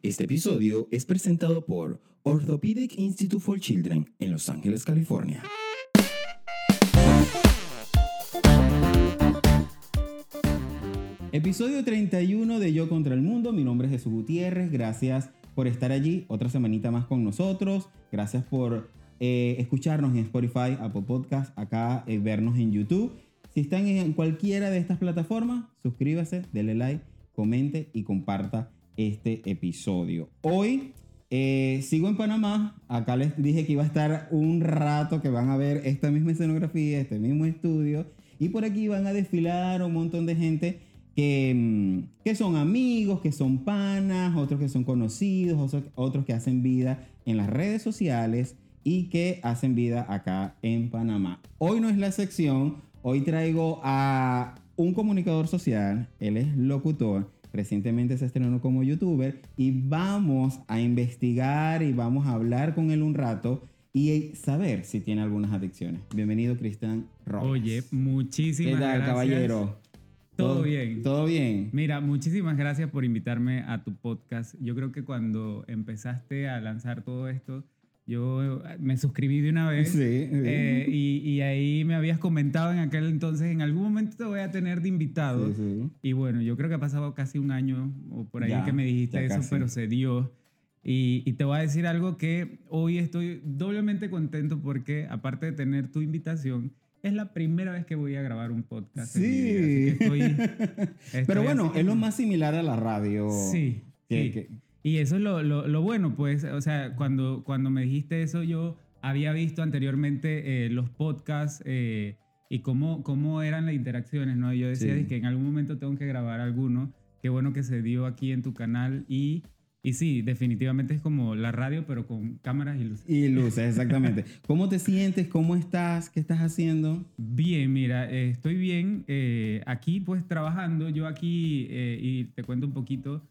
Este episodio es presentado por Orthopedic Institute for Children en Los Ángeles, California. Episodio 31 de Yo contra el Mundo. Mi nombre es Jesús Gutiérrez. Gracias por estar allí otra semanita más con nosotros. Gracias por eh, escucharnos en Spotify, Apple Podcast, acá eh, vernos en YouTube. Si están en cualquiera de estas plataformas, suscríbase, dele like, comente y comparta este episodio. Hoy eh, sigo en Panamá. Acá les dije que iba a estar un rato, que van a ver esta misma escenografía, este mismo estudio. Y por aquí van a desfilar un montón de gente que, mm, que son amigos, que son panas, otros que son conocidos, otros, otros que hacen vida en las redes sociales y que hacen vida acá en Panamá. Hoy no es la sección, hoy traigo a un comunicador social, él es locutor, recientemente se estrenó como youtuber y vamos a investigar y vamos a hablar con él un rato y saber si tiene algunas adicciones. Bienvenido Cristian Rojas. Oye, muchísimas ¿Qué tal, gracias. caballero? Todo bien. Todo bien. Mira, muchísimas gracias por invitarme a tu podcast. Yo creo que cuando empezaste a lanzar todo esto, yo me suscribí de una vez. Sí, sí. eh, y, y ahí me habías comentado en aquel entonces, en algún momento te voy a tener de invitado. Sí. Y bueno, yo creo que ha pasado casi un año o por ahí Ya, que me dijiste eso, casi. pero se dio. Y, y te voy a decir algo que hoy estoy doblemente contento porque aparte de tener tu invitación, es la primera vez que voy a grabar un podcast. Sí. estoy- Pero estoy bueno, así es lo más similar a la radio. Sí, que- sí. que- Y eso es lo, lo, lo bueno, pues, o sea, cuando, cuando me dijiste eso, yo había visto anteriormente eh, los podcasts eh, y cómo, cómo eran las interacciones, ¿no? Y yo decía Sí. que en algún momento tengo que grabar alguno. Qué bueno que se dio aquí en tu canal y, y sí, definitivamente es como la radio, pero con cámaras y luces. Y luces, exactamente. ¿Cómo te sientes? ¿Cómo estás? ¿Qué estás haciendo? Bien, mira, eh, estoy bien. eh, aquí pues trabajando, yo aquí, eh, y te cuento un poquito,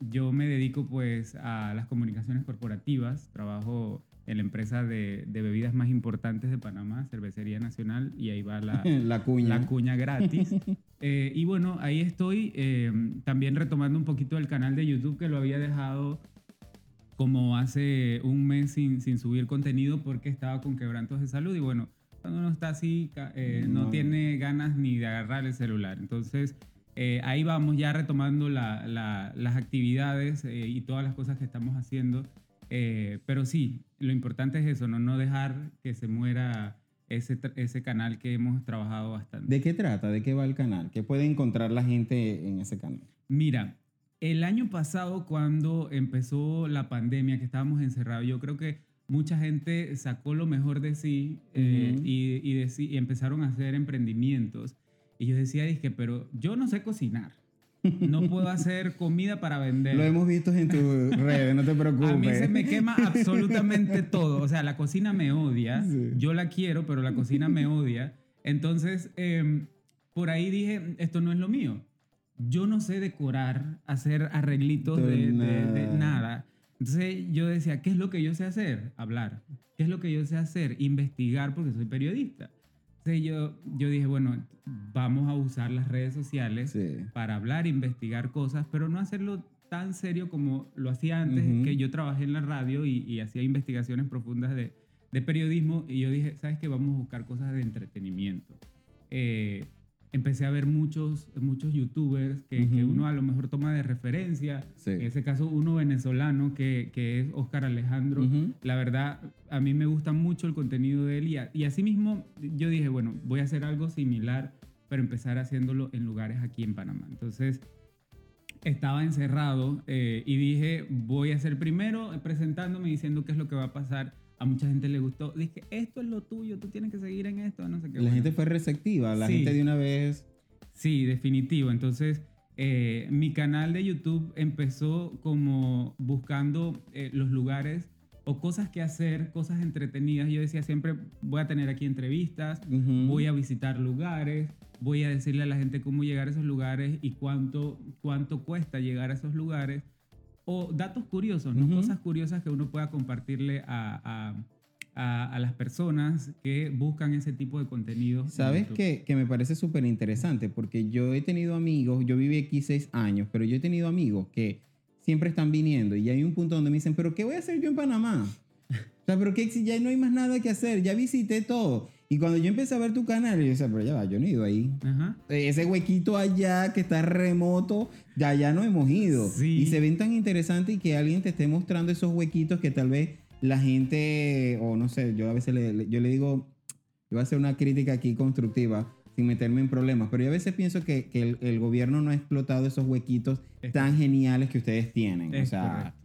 yo me dedico pues a las comunicaciones corporativas, trabajo en la empresa de, de bebidas más importantes de Panamá, Cervecería Nacional, y ahí va la, La cuña. la cuña gratis. Eh, y bueno, ahí estoy eh, también retomando un poquito el canal de YouTube que lo había dejado como hace un mes sin, sin subir contenido porque estaba con quebrantos de salud y bueno, cuando uno está así eh, no. No. tiene ganas ni de agarrar el celular. Entonces eh, ahí vamos ya retomando la- la- las actividades eh, y todas las cosas que estamos haciendo. Eh, pero sí, lo importante es eso, no, no dejar que se muera ese, ese canal que hemos trabajado bastante. ¿De qué trata? ¿De qué va el canal? ¿Qué puede encontrar la gente en ese canal? Mira, el año pasado cuando empezó la pandemia, que estábamos encerrados, yo creo que mucha gente sacó lo mejor de sí y, y deci- y empezaron a hacer emprendimientos. Y yo decía, dije, pero yo no sé cocinar. No puedo hacer comida para vender. Lo hemos visto en tus redes, no te preocupes. A mí se me quema absolutamente todo. O sea, la cocina me odia. Sí. Yo la quiero, pero la cocina me odia. Entonces, em, por ahí dije, esto no es lo mío. Yo no sé decorar, hacer arreglitos De de, de- de nada. nada. Entonces yo decía, ¿qué es lo que yo sé hacer? Hablar. ¿Qué es lo que yo sé hacer? Investigar porque soy periodista. Entonces yo, yo dije, bueno, vamos a usar las redes sociales Sí. para hablar, investigar cosas, pero no hacerlo tan serio como lo hacía antes, Ujú. que yo trabajé en la radio y, y hacía investigaciones profundas de, de periodismo y yo dije, ¿sabes qué? Vamos a buscar cosas de entretenimiento. Eh, empecé a ver muchos, muchos youtubers que, que Ujú. uno a lo mejor toma de referencia. Sí. En ese caso, uno venezolano que, que es Oscar Alejandro. Ujú. La verdad, a mí me gusta mucho el contenido de él y, a- y asimismo yo dije, bueno, voy a hacer algo similar, pero empezar haciéndolo en lugares aquí en Panamá. Entonces, estaba encerrado eh, y dije, voy a ser primero presentándome diciendo qué es lo que va a pasar. A mucha gente le gustó. Dije, esto es lo tuyo, tú tienes que seguir en esto, no sé qué. La Bueno, gente fue receptiva, la Sí. gente de una vez. Sí, definitivo. Entonces, eh, mi canal de YouTube empezó como buscando eh, los lugares o cosas que hacer, cosas entretenidas. Yo decía siempre, voy a tener aquí entrevistas, voy a visitar lugares, voy a decirle a la gente cómo llegar a esos lugares y cuánto, cuánto cuesta llegar a esos lugares. O datos curiosos, ¿no? Ujú. cosas curiosas que uno pueda compartirle a, a- a- a las personas que buscan ese tipo de contenido. en ¿Sabes qué? Que me parece súper interesante porque yo he tenido amigos, yo viví aquí seis años, pero yo he tenido amigos que siempre están viniendo. Y hay un punto donde me dicen, pero ¿qué voy a hacer yo en Panamá? O sea, pero que si ya no hay más nada que hacer, ya visité todo. Y cuando yo empecé a ver tu canal, yo decía, pero ya va, yo no he ido ahí. Ajá. Ese huequito allá que está remoto, ya ya no hemos ido. Sí. Y se ven tan interesantes y que alguien te esté mostrando esos huequitos que tal vez la gente, o no sé, yo a veces le, yo le digo, yo voy a hacer una crítica aquí constructiva sin meterme en problemas, pero yo a veces pienso que, que el, el gobierno no ha explotado esos huequitos Es tan geniales que ustedes tienen. o Es sea, correcto.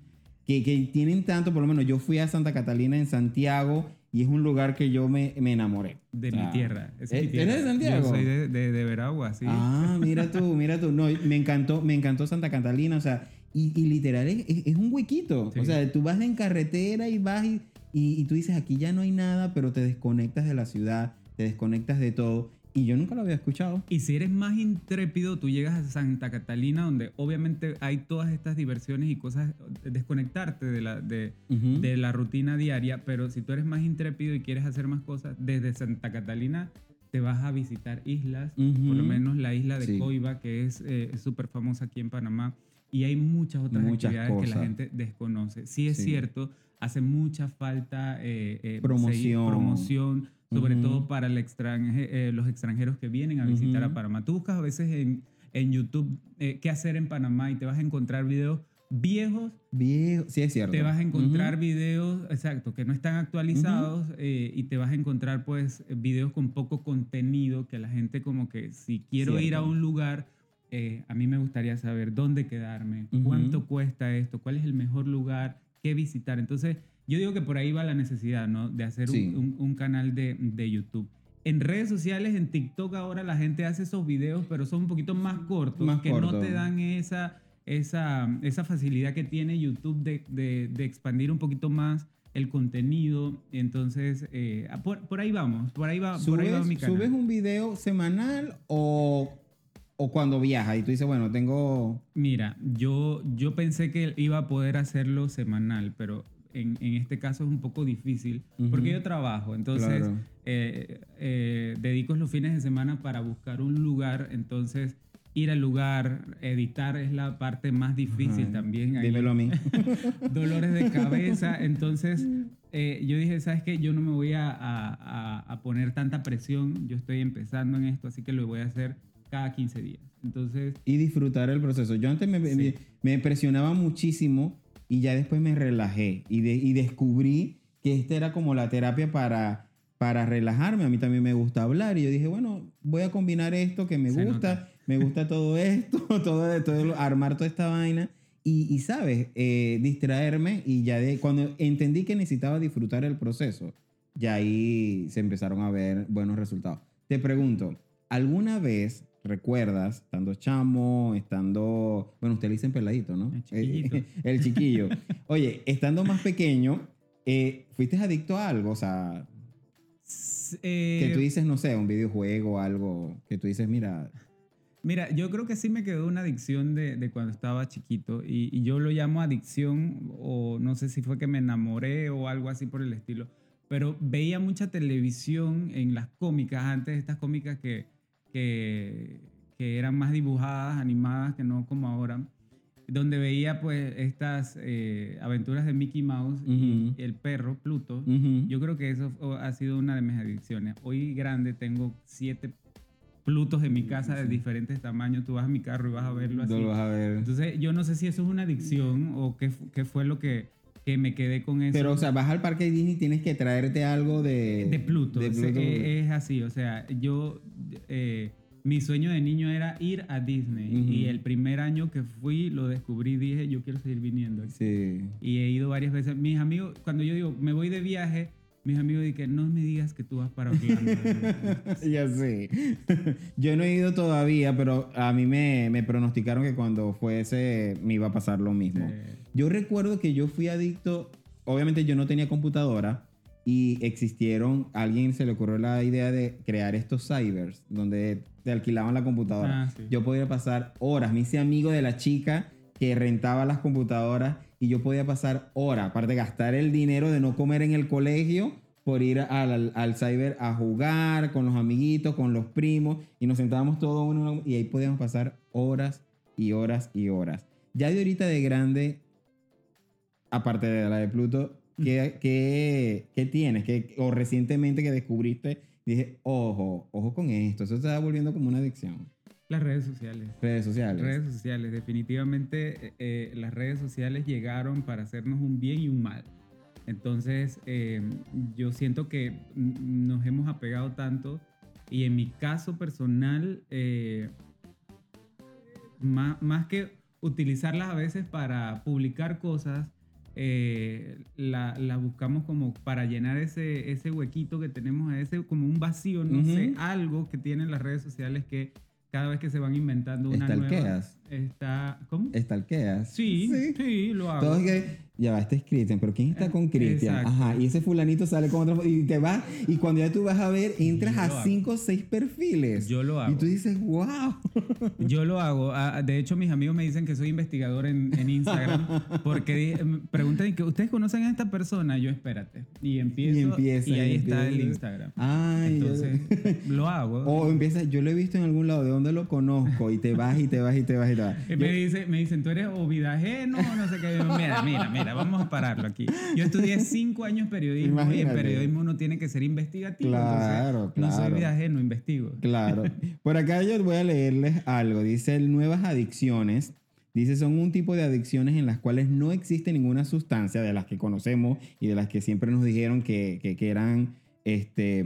que, que tienen tanto, por lo menos yo fui a Santa Catalina en Santiago y es un lugar que yo me, me enamoré. De O sea, mi tierra. Esa es ¿eh, mi tierra. ¿Eres de Santiago? Yo soy de, de, de Veragua, sí. Ah, mira tú, mira tú. No, me encantó, me encantó Santa Catalina, o sea, y, y literal es, es- es un huequito. Sí. O sea, tú vas en carretera y vas y, y, y tú dices, aquí ya no hay nada, pero te desconectas de la ciudad, te desconectas de todo. Y yo nunca lo había escuchado. Y si eres más intrépido, tú llegas a Santa Catalina, donde obviamente hay todas estas diversiones y cosas, desconectarte de la, de, Ujú. de la rutina diaria, pero si tú eres más intrépido y quieres hacer más cosas, desde Santa Catalina te vas a visitar islas, Ujú. por lo menos la isla de Sí. Coiba, que es eh, súper famosa aquí en Panamá, y hay muchas otras Muchas actividades que la cosas. gente desconoce. Sí es Sí. cierto, hace mucha falta eh, eh, Promoción. seguir- promoción sobre todo para el extranje- eh, los extranjeros que vienen a visitar Ujú. a Panamá. Tú buscas a veces en, en YouTube eh, qué hacer en Panamá y te vas a encontrar videos viejos Viejo, sí es cierto. te vas a encontrar videos, exacto, que no están actualizados eh, y te vas a encontrar pues videos con poco contenido que la gente como que si quiero ir a un lugar, eh, a mí me gustaría saber dónde quedarme, cuánto cuesta esto, cuál es el mejor lugar, qué visitar. Entonces yo digo que por ahí va la necesidad, ¿no? De hacer un- Sí. un, un canal de, de YouTube. En redes sociales, en TikTok ahora la gente hace esos videos, pero son un poquito más cortos, Más que no corto. te dan esa, esa, esa facilidad que tiene YouTube de, de- de expandir un poquito más el contenido. Entonces, eh, por, por ahí vamos, por ahí va, por ahí va ¿Subes, mi canal. ¿Subes un video semanal o, o cuando viajas y tú dices, bueno, tengo... Mira, yo, yo pensé que iba a poder hacerlo semanal, pero en, en este caso es un poco difícil porque Ujú. yo trabajo, entonces Claro. eh, eh, dedico los fines de semana para buscar un lugar, entonces ir al lugar, editar es la parte más difícil Ajá. también. ahí. Dímelo a mí. dolores de cabeza. Entonces, eh, yo dije, ¿sabes qué? Yo no me voy a, a- a- a poner tanta presión. Yo estoy empezando en esto, así que lo voy a hacer cada 15 días. Entonces, y disfrutar el proceso. Yo antes me, Sí. me, me presionaba muchísimo y ya después me relajé y, de- y descubrí que esta era como la terapia para, para relajarme. A mí también me gusta hablar y yo dije, bueno, voy a combinar esto que me Se gusta, nota. me gusta todo esto, todo, todo armar toda esta vaina. Y, y, sabes, Eh, distraerme y ya de cuando entendí que necesitaba disfrutar el proceso, ya ahí se empezaron a ver buenos resultados. Te pregunto, ¿alguna vez recuerdas, estando chamo, estando, bueno, usted le dicen peladito, ¿no? El. Eh, chiquillo. Oye, estando más pequeño, eh, ¿fuiste adicto a algo? O sea, s- que eh, tú dices, no sé, un videojuego, algo, que tú dices, mira, Mira, yo creo que sí me quedó una adicción de, de cuando estaba chiquito y, y yo lo llamo adicción o no sé si fue que me enamoré o algo así por el estilo, pero veía mucha televisión en las cómicas, antes estas cómicas que, que, que eran más dibujadas, animadas, que no como ahora, donde veía pues estas eh, aventuras de Mickey Mouse y el perro Pluto. Yo creo que eso ha sido una de mis adicciones. Hoy grande tengo siete Plutos en mi casa de diferentes tamaños. Tú vas a mi carro y vas a verlo así. lo vas a ver. Entonces, yo no sé si eso es una adicción o qué, qué fue lo que, que me quedé con eso. Pero, o sea, vas al parque de Disney y tienes que traerte algo de... de Pluto. de Es- Pluto. Es, así. O sea, yo. eh, mi sueño de niño era ir a Disney. Y el primer año que fui, lo descubrí, dije, yo quiero seguir viniendo. aquí". Sí. Y he ido varias veces. Mis amigos, cuando yo digo, me voy de viaje, mis amigos dicen, no me digas que tú vas para Orlando. ya sé. Yo no he ido todavía, pero a mí me, me pronosticaron que cuando fuese me iba a pasar lo mismo. Eh, Yo recuerdo que yo fui adicto, obviamente yo no tenía computadora y existieron, a alguien se le ocurrió la idea de crear estos cybers donde te alquilaban la computadora. Ah, sí. Yo podía pasar horas, me hice amigo de la chica que rentaba las computadoras y yo podía pasar horas, aparte de gastar el dinero de no comer en el colegio por ir al, al, al cyber a jugar con los amiguitos, con los primos y nos sentábamos todos uno y ahí podíamos pasar horas y horas y horas. Ya de ahorita de grande, aparte de la de Pluto, ¿qué, qué, qué tienes? ¿Qué, o recientemente que descubriste, dije, ojo, ojo con esto, eso se está volviendo como una adicción. Las redes sociales. Redes sociales. Redes sociales, definitivamente eh, eh, las redes sociales llegaron para hacernos un bien y un mal. Entonces, eh, yo siento que nos hemos apegado tanto y en mi caso personal, eh, más, más que utilizarlas a veces para publicar cosas, eh, la, la buscamos como para llenar ese, ese huequito que tenemos, ese como un vacío, no sé, algo que tienen las redes sociales que cada vez que se van inventando una nueva... Está, ¿Cómo? ¿Estalqueas? Sí, sí, lo hago. Que, ya va, este es Cristian, pero ¿quién está con Cristian? Ajá, y ese fulanito sale con otro, y te vas, y cuando ya tú vas a ver, entras Yo a hago. cinco o seis perfiles. Yo lo Y hago. tú dices, wow. Yo lo hago. Ah, De hecho, mis amigos me dicen que soy investigador en, en Instagram porque me preguntan que ustedes conocen a esta persona. Yo espérate y empiezo y, empieza, ahí y está el empieza. Instagram. Ay, yo- Entonces lo hago. O empiezas, yo lo he visto en algún lado, ¿de dónde lo conozco? Y te vas y te vas y te vas y te vas. Y me, dice, me dicen, tú eres ovidajeno, no sé qué. Yo, Mira, mira, vamos a pararlo aquí. Yo estudié cinco años periodismo y en Imagínate. periodismo uno tiene que ser investigativo. Claro, entonces, No soy claro. vidajeno, investigo. Claro. Por acá yo voy a leerles algo. Dice, nuevas adicciones. Dice, son un tipo de adicciones en las cuales no existe ninguna sustancia de las que conocemos y de las que siempre nos dijeron que, que- que eran este,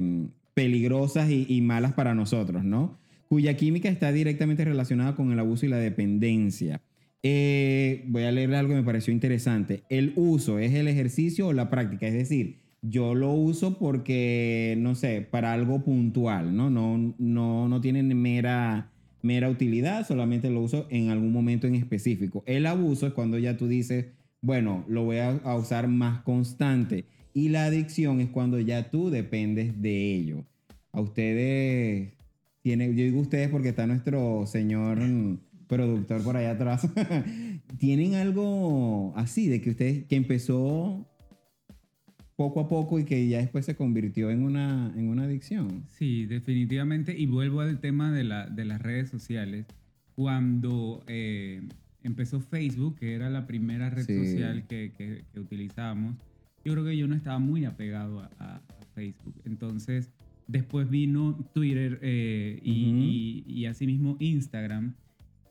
peligrosas y, y malas para nosotros, ¿no? Cuya química está directamente relacionada con el abuso y la dependencia. Eh, voy a leer algo que me pareció interesante. El uso es el ejercicio o la práctica, es decir, yo lo uso porque, no sé, para algo puntual, ¿no? No, no, no tiene mera, mera utilidad, solamente lo uso en algún momento en específico. El abuso es cuando ya tú dices, bueno, lo voy a, usar más constante. Y la adicción es cuando ya tú dependes de ello. A ustedes, tiene, yo digo ustedes porque está nuestro señor productor por allá atrás. ¿Tienen algo así de que ustedes, que empezó poco a poco y que ya después se convirtió en una, en una adicción? Sí, definitivamente. Y vuelvo al tema de, la, de las redes sociales. Cuando eh, empezó Facebook, que era la primera red Sí. social que, que, que utilizábamos, yo creo que yo no estaba muy apegado a, Facebook. Entonces, después vino Twitter eh, y, Ujú. y, y asimismo Instagram.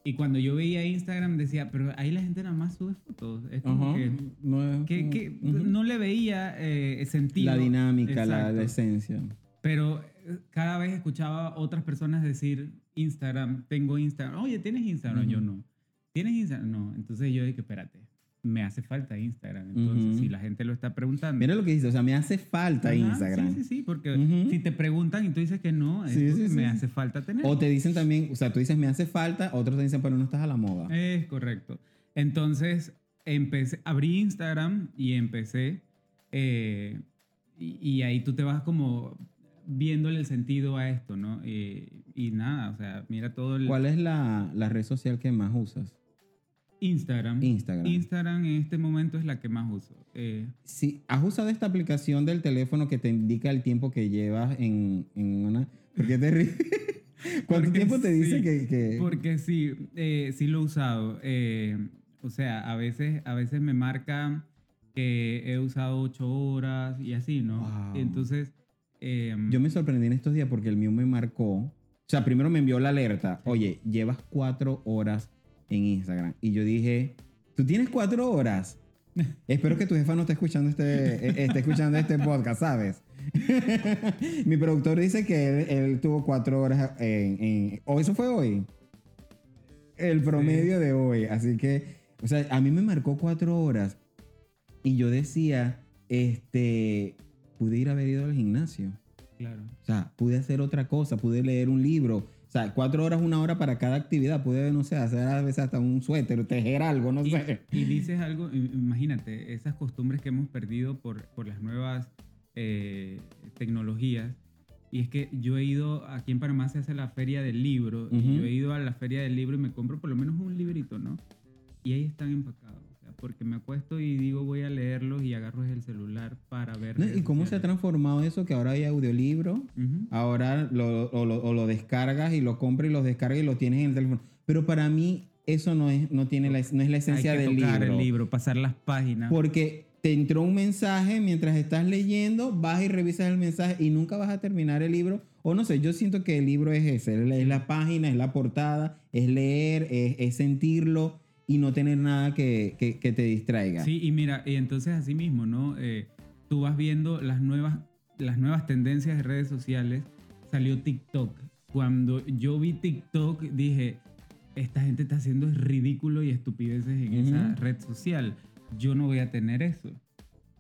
Y cuando yo veía Instagram decía, pero ahí la gente nada más sube fotos. Es como Ajá. que, No es- que- que Ujú. no le veía eh, sentido. La dinámica, la, la esencia. Pero eh, cada vez escuchaba otras personas decir Instagram, tengo Instagram. Oye, ¿tienes Instagram? Ujú. Yo no. ¿Tienes Instagram? No. Entonces yo dije, espérate, me hace falta Instagram. Entonces, si la gente lo está preguntando. Mira lo que dice, o sea, me hace falta Ajá, Instagram. Sí, sí, sí, porque si te preguntan y tú dices que no, es Sí, porque sí, me hace falta tener. O te dicen también, o sea, tú dices me hace falta, otros te dicen, pero no estás a la moda. Es correcto. Entonces, empecé, abrí Instagram y empecé, eh, y, y ahí tú te vas como viéndole el sentido a esto, ¿no? Y, y nada, o sea, mira todo el ¿Cuál es la, la red social que más usas? Instagram. Instagram. Instagram en este momento es la que más uso. Eh, Si has usado esta aplicación del teléfono que te indica el tiempo que llevas en, en una... ¿Por qué te ríes? ¿Cuánto tiempo te dice que...? que- Porque sí, eh, sí lo he usado. Eh, o sea, a veces, a veces me marca que he usado ocho horas y así, ¿no? Wow. Entonces, eh, Yo me sorprendí en estos días porque el mío me marcó... O sea, primero me envió la alerta. Oye, llevas cuatro horas en Instagram. Y yo dije, ¿tú tienes cuatro horas? Espero que tu jefa no esté escuchando este, eh, esté escuchando este podcast, ¿sabes? Mi productor dice que él, él tuvo cuatro horas en, en- ¿O eso fue hoy? El promedio de hoy. Así que, o sea, a mí me marcó cuatro horas. Y yo decía, este, pude ir a haber ido al gimnasio. claro. O sea, pude hacer otra cosa, pude leer un libro. Sea, cuatro horas, una hora para cada actividad. Pude, no sé, hacer a veces hasta un suéter, tejer algo, no Y, sé. y dices algo, imagínate, esas costumbres que hemos perdido por, por las nuevas eh, tecnologías. Y es que yo he ido, aquí en Panamá se hace la feria del libro, y yo he ido a la feria del libro y me compro por lo menos un librito, ¿no? Y ahí están empacados. Porque me acuesto y digo voy a leerlos y agarro el celular para ver. ¿No? ¿Y cómo se ha sociales. transformado eso? Que ahora hay audiolibro, Ujú. ahora lo, o, lo, o lo descargas y lo compras y lo descargas y lo tienes en el teléfono. Pero para mí, eso no es, no tiene la, no es la esencia Hay que del tocar libro. el libro, pasar las páginas. Porque te entró un mensaje mientras estás leyendo, vas y revisas el mensaje y nunca vas a terminar el libro. O no sé, yo siento que el libro es ese, es la, es la página, es la portada, es leer, es, es sentirlo y no tener nada que, que- que te distraiga. Sí, y mira, y entonces así mismo, ¿no? Eh, tú vas viendo las nuevas, las nuevas tendencias de redes sociales. Salió TikTok. Cuando yo vi TikTok, dije, esta gente está haciendo ridículo y estupideces en esa Ujú. red social. Yo no voy a tener eso.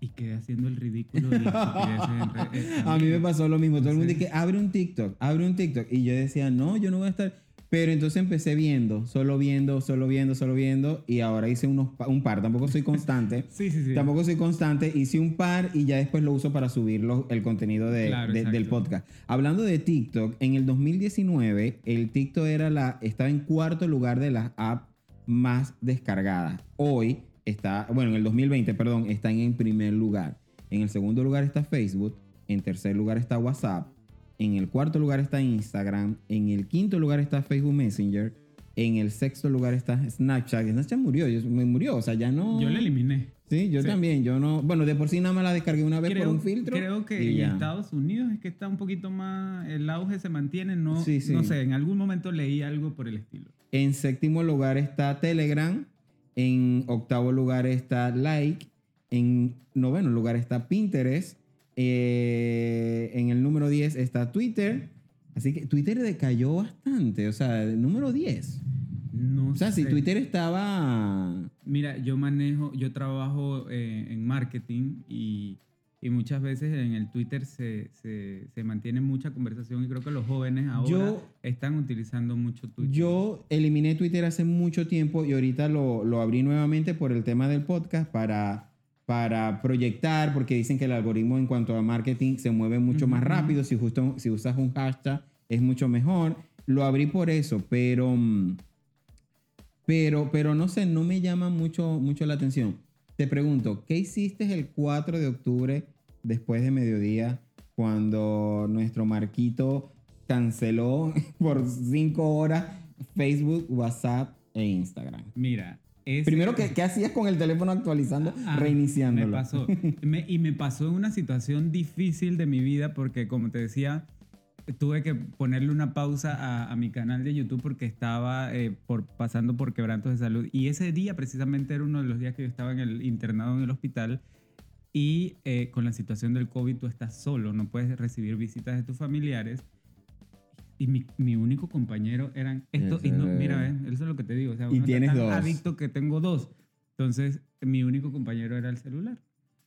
Y quedé haciendo el ridículo y estupideces en re- eh, A mí me pasó lo mismo. Todo el mundo dice, abre un TikTok, abre un TikTok. Y yo decía, no, yo no voy a estar. Pero entonces empecé viendo, solo viendo, solo viendo, solo viendo. Y ahora hice unos, un par. Tampoco soy constante. Sí, sí, sí. Tampoco soy constante. Hice un par y ya después lo uso para subir el contenido de- Claro, de- del podcast. Hablando de TikTok, en el 2019 el TikTok era la, estaba en cuarto lugar de las apps más descargadas. Hoy está, bueno, en el 2020, perdón, está en primer lugar. En el segundo lugar está Facebook. En tercer lugar está WhatsApp. En el cuarto lugar está Instagram. En el quinto lugar está Facebook Messenger. En el sexto lugar está Snapchat. Snapchat murió, me murió, o sea, ya no. Yo la eliminé. Sí, yo Sí. también. Yo no. Bueno, de por sí nada más la descargué una vez por un filtro. creo que en ya. Estados Unidos es que está un poquito más, el auge se mantiene, no, Sí, sí. no sé, en algún momento leí algo por el estilo. En séptimo lugar está Telegram. En octavo lugar está Like. En noveno lugar está Pinterest. Eh, en el número 10 está Twitter. Así que Twitter decayó bastante. O sea, el número 10. No O sea, si sé. Twitter estaba. Mira, yo manejo, yo trabajo eh, en marketing y, y muchas veces en el Twitter se, se, se mantiene mucha conversación y creo que los jóvenes ahora Yo- están utilizando mucho Twitter. Yo eliminé Twitter hace mucho tiempo y ahorita lo, lo abrí nuevamente por el tema del podcast para, para proyectar, porque dicen que el algoritmo en cuanto a marketing se mueve mucho más rápido. Si, justo, si usas un hashtag es mucho mejor. Lo abrí por eso, pero, mm, pero, pero no sé, no me llama mucho, mucho la atención. Te pregunto, ¿qué hiciste el 4 de octubre después de mediodía cuando nuestro Marquito canceló por cinco horas Facebook, WhatsApp e Instagram? Mira, ese- Primero, ¿qué, qué hacías con el teléfono actualizando, Ah, reiniciándolo? Me pasó. Me- y me pasó en una situación difícil de mi vida porque, como te decía, tuve que ponerle una pausa a, a mi canal de YouTube porque estaba eh, por, pasando por quebrantos de salud. Y ese día precisamente era uno de los días que yo estaba en el internado en el hospital. Y eh, con la situación del COVID tú estás solo, no puedes recibir visitas de tus familiares. Y mi, mi único compañero eran estos. Y no, mira, ¿ves? eso es lo que te digo. O sea, Y uno está tienes tan dos. adicto que tengo dos. Entonces, mi único compañero era el celular.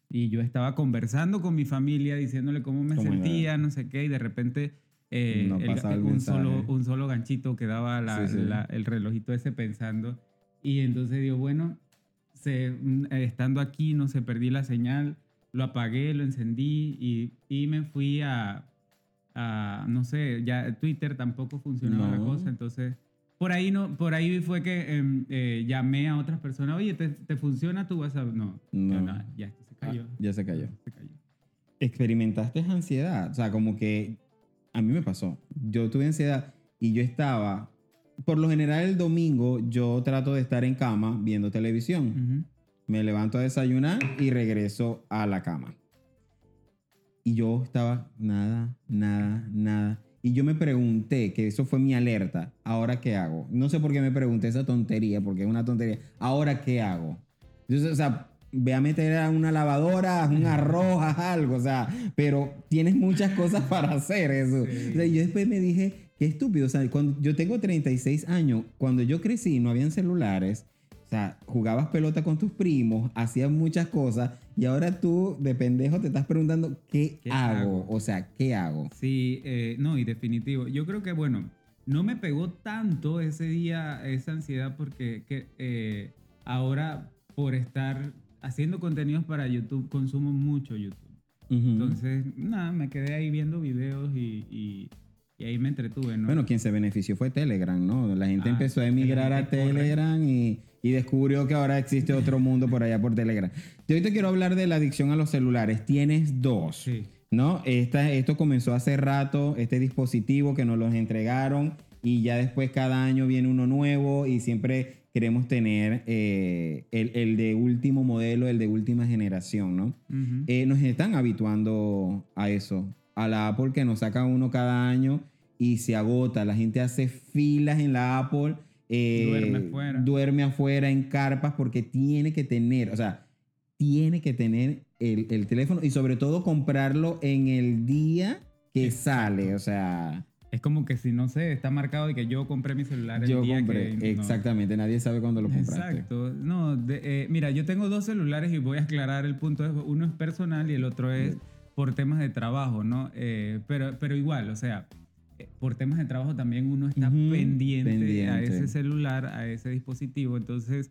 Y yo estaba conversando con mi familia, diciéndole cómo me ¿Cómo era? sentía, no sé qué, y de repente eh, No el- un, solo, un solo ganchito que daba la- Sí, sí. la- el relojito ese pensando. Y entonces digo, bueno, se, mm, eh, estando aquí, no sé, perdí la señal, lo apagué, lo encendí y, y me fui a, a, no sé, ya Twitter tampoco funcionaba la cosa, entonces por ahí no, por ahí fue que em, eh, llamé a otras personas, oye, ¿te, te funciona tu WhatsApp? No, No. ya, no, ya se cayó. Ah, ya se cayó. Se cayó. ¿Experimentaste ansiedad? O sea, como que a mí me pasó. Yo tuve ansiedad y yo estaba, por lo general el domingo yo trato de estar en cama viendo televisión. Me levanto a desayunar y regreso a la cama. Y yo estaba nada, nada, nada. Y yo me pregunté, que eso fue mi alerta, ¿ahora qué hago? No sé por qué me pregunté esa tontería, porque es una tontería. ¿Ahora qué hago? Entonces, o sea, ve a meter a una lavadora, un arroz, algo, o sea, pero tienes muchas cosas para hacer eso. Sí. O sea, yo después me dije, qué estúpido, o sea, cuando yo tengo 36 años, cuando yo crecí no habían celulares, o sea, jugabas pelota con tus primos, hacías muchas cosas y ahora tú de pendejo te estás preguntando, ¿qué, ¿Qué hago? hago? O sea, ¿qué hago? Sí, eh, no, y definitivo. Yo creo que, bueno, no me pegó tanto ese día esa ansiedad porque que, eh, ahora por estar haciendo contenidos para YouTube consumo mucho YouTube. Ujú. Entonces, nada, me quedé ahí viendo videos y, y- y ahí me entretuve, ¿no? Bueno, quien se benefició fue Telegram, ¿no? La gente Ah, empezó a emigrar a. Telegram y, y descubrió que ahora existe otro mundo por allá por Telegram. Yo hoy te quiero hablar de la adicción a los celulares. Tienes dos. Sí. ¿no? Esta, esto comenzó hace rato, este dispositivo que nos los entregaron y ya después cada año viene uno nuevo y siempre queremos tener eh, el, el de último modelo, el de última generación, ¿no? Ujú. Eh, nos están habituando a eso, a la Apple que nos saca uno cada año y se agota. La gente hace filas en la Apple. Eh, Duerme afuera. Duerme afuera en carpas porque tiene que tener, o sea, tiene que tener el, el teléfono y sobre todo comprarlo en el día que Exacto. sale. O sea, Es como que si no sé, está marcado de que yo compré mi celular el yo día compré. que. no. Exactamente, nadie sabe cuándo lo compraste. Exacto. No, de- eh, mira, yo tengo dos celulares y voy a aclarar el punto. Uno es personal y el otro es por temas de trabajo, ¿no? Eh, pero, pero igual, o sea, por temas de trabajo también uno está Ujú, pendiente, a pendiente. ese celular, a ese dispositivo. Entonces,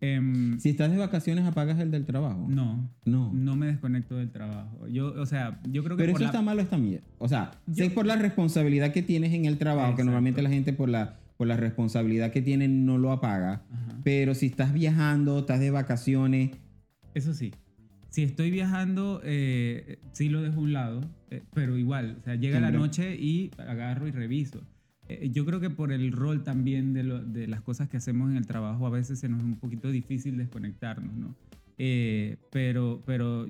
em, Si estás de vacaciones, apagas el del trabajo. no, No. no me desconecto del trabajo. Yo, o sea, yo creo que Pero por eso la- está malo también. O sea, Yo- sé por la responsabilidad que tienes en el trabajo, que Exacto. normalmente la gente por la, por la responsabilidad que tiene no lo apaga. Ajá. Pero si estás viajando, estás de vacaciones, Eso sí. Si estoy viajando, eh, sí lo dejo a un lado, eh, pero igual, o sea, llega la noche y agarro y reviso. Eh, yo creo que por el rol también de, lo- de las cosas que hacemos en el trabajo, a veces se nos es un poquito difícil desconectarnos, ¿no? Eh, pero, pero,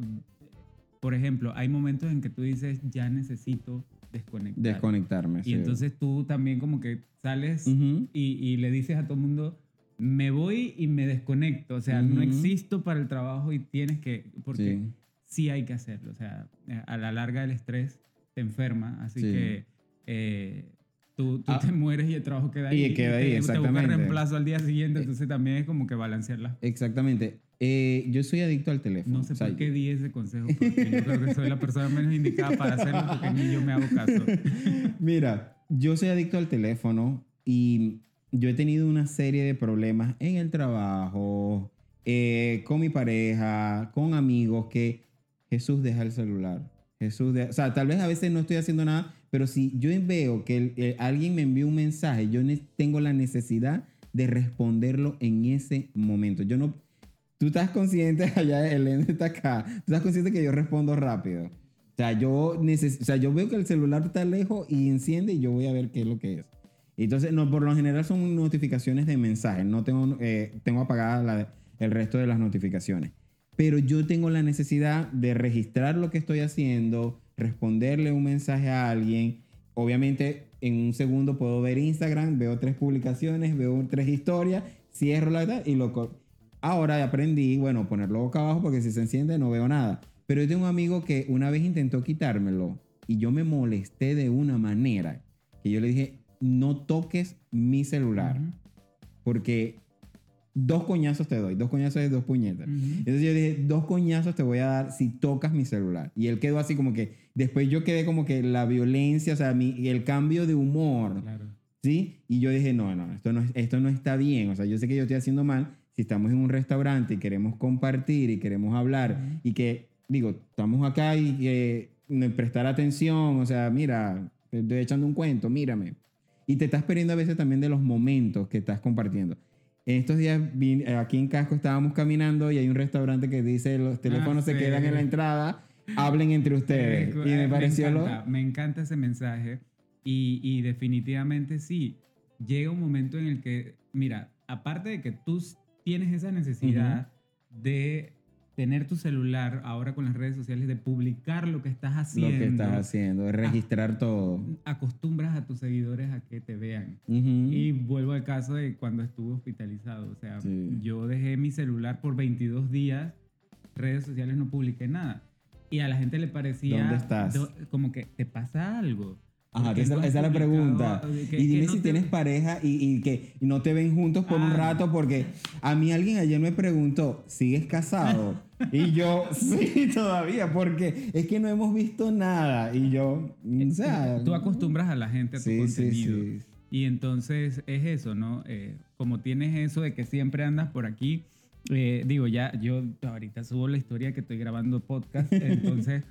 por ejemplo, hay momentos en que tú dices, ya necesito desconectar. desconectarme. y sí. entonces tú también como que sales Ujú. y, y le dices a todo el mundo, me voy y me desconecto. O sea, no Ujú. existo para el trabajo y tienes que, porque Sí. sí, hay que hacerlo. O sea, eh, a la larga el estrés te enferma, así Sí. que eh, tú, tú Ah. te mueres y el trabajo queda ahí. Y queda ahí, te, te busca exactamente. reemplazo al día siguiente, entonces también es como que balancearlas. Exactamente. Eh, yo soy adicto al teléfono. No sé O sea, por qué di ese consejo, porque yo creo que soy la persona menos indicada para hacerlo porque ni yo me hago caso. Mira, yo soy adicto al teléfono y yo he tenido una serie de problemas en el trabajo, eh, con mi pareja, con amigos que Jesús deja el celular. Jesús o sea, tal vez a veces no estoy haciendo nada, pero si yo veo que alguien me envía un mensaje, yo tengo la necesidad de responderlo en ese momento. Yo no, tú estás consciente, allá Elena está acá, tú estás consciente que yo respondo rápido. O sea, yo neces o sea, yo veo que el celular está lejos y enciende y yo voy a ver qué es lo que es. Entonces, no, por lo general son notificaciones de mensajes. No tengo, eh, tengo apagada la- el resto de las notificaciones. Pero yo tengo la necesidad de registrar lo que estoy haciendo, responderle un mensaje a alguien. Obviamente, en un segundo puedo ver Instagram, veo tres publicaciones, veo tres historias, cierro la edad y lo... Ahora aprendí, bueno, ponerlo boca abajo porque si se enciende no veo nada. Pero yo tengo un amigo que una vez intentó quitármelo y yo me molesté de una manera que yo le dije, no toques mi celular porque dos coñazos te doy, dos coñazos de dos puñetas. ujú. Entonces yo dije, dos coñazos te voy a dar si tocas mi celular. Y él quedó así como que, después yo quedé como que la violencia, o sea, mi, y el cambio de humor, Claro. ¿sí? Y yo dije, no, no, esto no, es- esto no está bien. O sea, yo sé que yo estoy haciendo mal. Si estamos en un restaurante y queremos compartir y queremos hablar y que, digo, estamos acá y que me prestar atención, o sea, mira, te estoy echando un cuento, mírame. Y te estás perdiendo a veces también de los momentos que estás compartiendo. En estos días, vi- aquí en Casco estábamos caminando y hay un restaurante que dice los teléfonos se sí. quedan en la entrada, hablen entre ustedes. Eh, Y me eh, pareció lo... encanta, me encanta ese mensaje y, y definitivamente sí, llega un momento en el que, mira, aparte de que tú tienes esa necesidad de tener tu celular ahora con las redes sociales, de publicar lo que estás Lo haciendo, que estás haciendo, de registrar todo. acostumbras a tus seguidores a que te vean. Ujú. Y vuelvo al caso de cuando estuve hospitalizado. O sea, Sí. yo dejé mi celular por 22 días, redes sociales no publiqué nada. Y a la gente le parecía... ¿Dónde estás? do- Como que te pasa algo. Ajá, esa, no es la pregunta. de que- y dime no si te- tienes pareja y, y que no te ven juntos por un Ah. rato, porque a mí alguien ayer me preguntó, ¿sigues casado? y yo, sí, todavía, porque es que no hemos visto nada. Y yo, o sea... Tú acostumbras a la gente a tu Sí, sí, contenido. sí. Y entonces es eso, ¿no? Eh, como tienes eso de que siempre andas por aquí, eh, digo, ya yo ahorita subo la historia que estoy grabando podcast, entonces,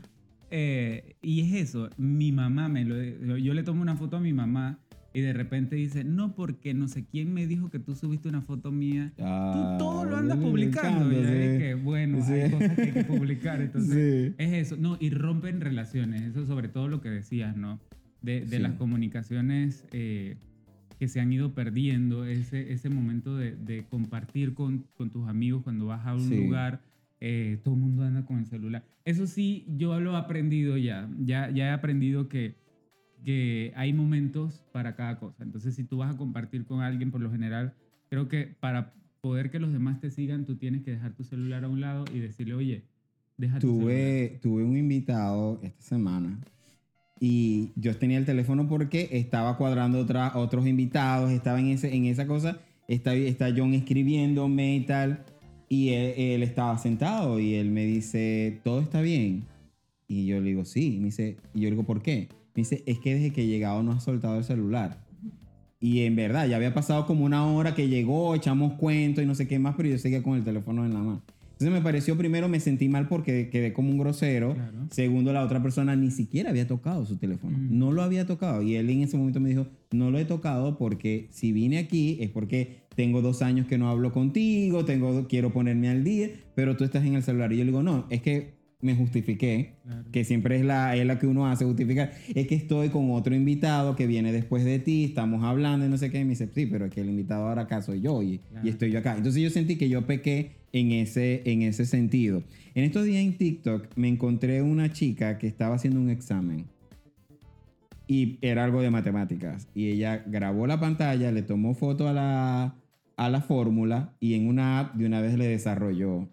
eh, y es eso, mi mamá me lo, yo le tomo una foto a mi mamá y de repente dice, no, porque no sé quién me dijo que tú subiste una foto mía. Ah, Tú todo lo andas publicando. Y yo dije, bueno, hay Sí. cosas que hay que publicar. Entonces, Sí. es eso. No, y rompen relaciones. Eso sobre todo lo que decías, ¿no? De, de Sí. las comunicaciones eh, que se han ido perdiendo, ese, ese momento de, de compartir con, con, tus amigos cuando vas a un lugar, eh, todo el mundo anda con el celular. Eso sí, yo lo he aprendido ya, ya, ya he aprendido que, que hay momentos para cada cosa. Entonces, si tú vas a compartir con alguien, por lo general, creo que para poder que los demás te sigan, tú tienes que dejar tu celular a un lado y decirle, oye, deja tu celular. Tuve, tuve un invitado esta semana y yo tenía el teléfono porque estaba cuadrando otra, otros invitados, estaba en, ese, en esa cosa, está, está John escribiéndome y tal, y él, él estaba sentado y él me dice, ¿todo está bien? Y yo le digo, sí, y me dice, y yo le digo, ¿por qué? Me dice, es que desde que he llegado no has soltado el celular. Y en verdad, ya había pasado como una hora que llegó, echamos cuentos y no sé qué más, pero yo seguía con el teléfono en la mano. Entonces me pareció, primero me sentí mal porque quedé como un grosero. Claro. Segundo, la otra persona ni siquiera había tocado su teléfono. Mm. No lo había tocado. Y él en ese momento me dijo, no lo he tocado porque si vine aquí es porque tengo dos años que no hablo contigo, tengo, quiero ponerme al día, pero tú estás en el celular. Y yo le digo, no, es que me justifiqué, Claro. que siempre es la, es la que uno hace, justificar. Es que estoy con otro invitado que viene después de ti, estamos hablando y no sé qué. Y me dice, sí, pero es que el invitado ahora acá soy yo y, Claro. y estoy yo acá. Entonces yo sentí que yo pequé en ese, en ese sentido. En estos días en TikTok me encontré una chica que estaba haciendo un examen y era algo de matemáticas. Y ella grabó la pantalla, le tomó foto a la, a la fórmula y en una app de una vez le desarrolló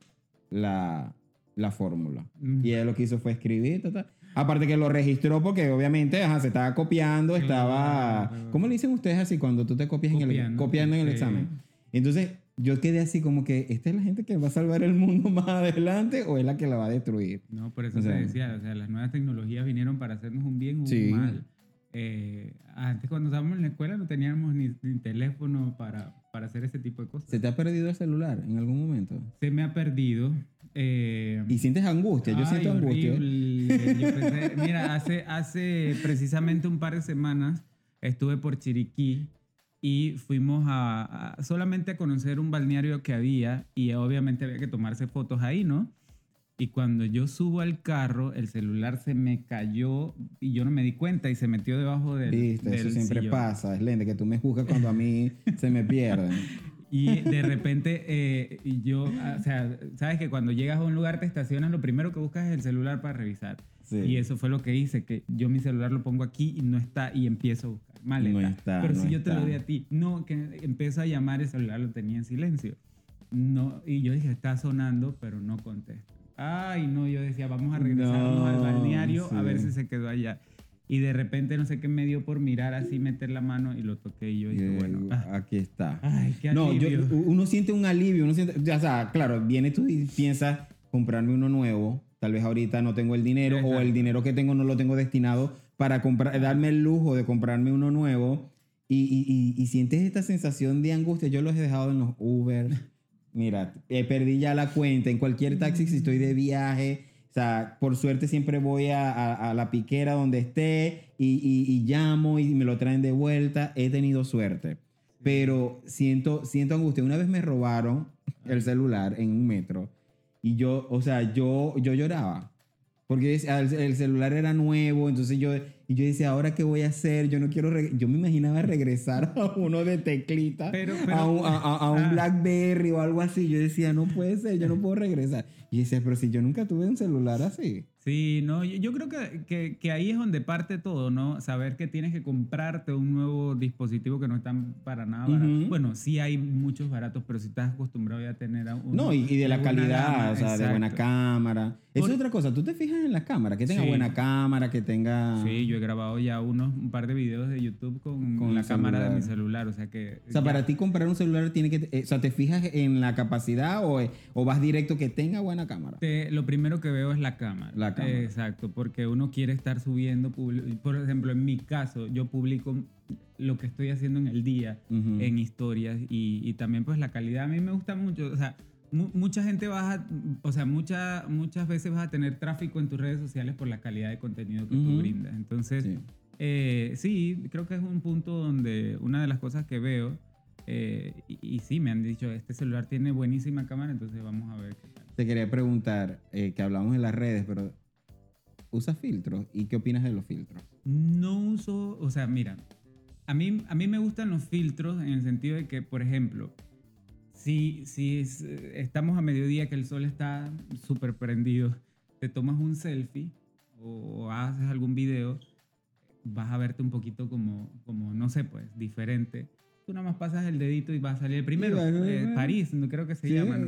la, la fórmula. Mm. Y ella lo que hizo fue escribir. ta, ta. Aparte que lo registró porque obviamente ajá, se estaba copiando, estaba... Claro. ¿Cómo le dicen ustedes así cuando tú te copias en el, Copiando, copiando en el examen? Entonces yo quedé así como que, ¿esta es la gente que va a salvar el mundo más adelante o es la que la va a destruir? No, por eso O te decía, o sea, las nuevas tecnologías vinieron para hacernos un bien o Sí. un mal. Eh, antes cuando estábamos en la escuela no teníamos ni, ni teléfono para, para hacer ese tipo de cosas. ¿Se te ha perdido el celular en algún momento? Se me ha perdido. Eh, Y sientes angustia, yo ay, siento angustia. Yo pensé- mira, hace, hace precisamente un par de semanas estuve por Chiriquí y fuimos a, a- solamente a conocer un balneario que había y obviamente había que tomarse fotos ahí, ¿no? Y cuando yo subo al carro, el celular se me cayó y yo no me di cuenta y se metió debajo del, Viste, eso del siempre sillón. pasa, es lente, que tú me juzgas cuando a mí se me pierden. Y de repente, eh, y yo, o sea, sabes que cuando llegas a un lugar te estacionas, lo primero que buscas es el celular para revisar. Sí. Y eso fue lo que hice, que yo mi celular lo pongo aquí y no está y empiezo a buscar. Maleta. No está, Pero no si yo te lo doy a ti, no, que empiezo a llamar el celular lo tenía en silencio. No, y yo dije, está sonando, pero no contesta. Ay, no, yo decía, vamos a regresarnos No, al balneario a ver sí. si se quedó allá. Y de repente no sé qué me dio por mirar así, meter la mano y lo toqué y yo dije, Y, bueno, ah, aquí está. ay, qué No, yo- uno siente un alivio, uno siente, ya, o sea, claro, viene tú y piensas comprarme uno nuevo, tal vez ahorita no tengo el dinero o Exacto. el dinero que tengo no lo tengo destinado para comprar, darme el lujo de comprarme uno nuevo y, y- y- y sientes esta sensación de angustia. Yo los he dejado en los Uber. Mira, eh, perdí ya la cuenta en cualquier taxi si estoy de viaje. O sea, por suerte siempre voy a, la piquera donde esté y, y- llamo y me lo traen de vuelta. He tenido suerte. Pero siento, siento angustia. Una vez me robaron el celular en un metro y yo, o sea, yo, yo lloraba. Porque el, el celular era nuevo, entonces yo, y yo decía, ¿ahora qué voy a hacer? Yo no quiero, yo me imaginaba regresar a uno de teclita, Pero- a pero- un, a- a- a un ah. Blackberry o algo así. Yo decía, no puede ser, yo no puedo regresar. Y decía, pero si yo nunca tuve un celular así. Sí, no, yo, yo creo que, que, que ahí es donde parte todo, ¿no? Saber que tienes que comprarte un nuevo dispositivo que no están para nada baratos. Ujú. Bueno, sí hay muchos baratos, pero si estás acostumbrado ya a tener a uno No, y, y de la calidad, gama, o sea, de buena exacto. cámara. Eso Por- es otra cosa. Tú te fijas en la cámara, que tenga Sí. buena cámara, que tenga. Sí, yo he grabado ya unos, un par de videos de YouTube con, Con la cámara de mi celular. o sea que... O sea, ya- para ti comprar un celular tiene que, eh, o sea, te fijas en la capacidad o, o vas directo que tenga buena cámara. Te- lo primero que veo es la cámara. La cámara. Exacto, porque uno quiere estar subiendo, por ejemplo, en mi caso, yo publico lo que estoy haciendo en el día Ujú. en historias y, y también pues la calidad a mí me gusta mucho, o sea, mucha gente vas a, o sea, mucha, muchas veces vas a tener tráfico en tus redes sociales por la calidad de contenido que tú Ujú. brindas. Entonces, Sí. eh, sí, creo que es un punto donde una de las cosas que veo, eh, y, y sí, me han dicho, este celular tiene buenísima cámara, entonces vamos a ver qué tal. Te quería preguntar, eh, que hablamos en las redes, pero ¿usas filtros? ¿Y qué opinas de los filtros? No uso, o sea, mira, a mí, a mí me gustan los filtros en el sentido de que, por ejemplo, si, si es- estamos a mediodía que el sol está súper prendido, te tomas un selfie o haces algún video, vas a verte un poquito como, como no sé, pues, diferente. Tú nada más pasas el dedito y va a salir el primero. Sí, eh. París, no creo que se Sí. llama.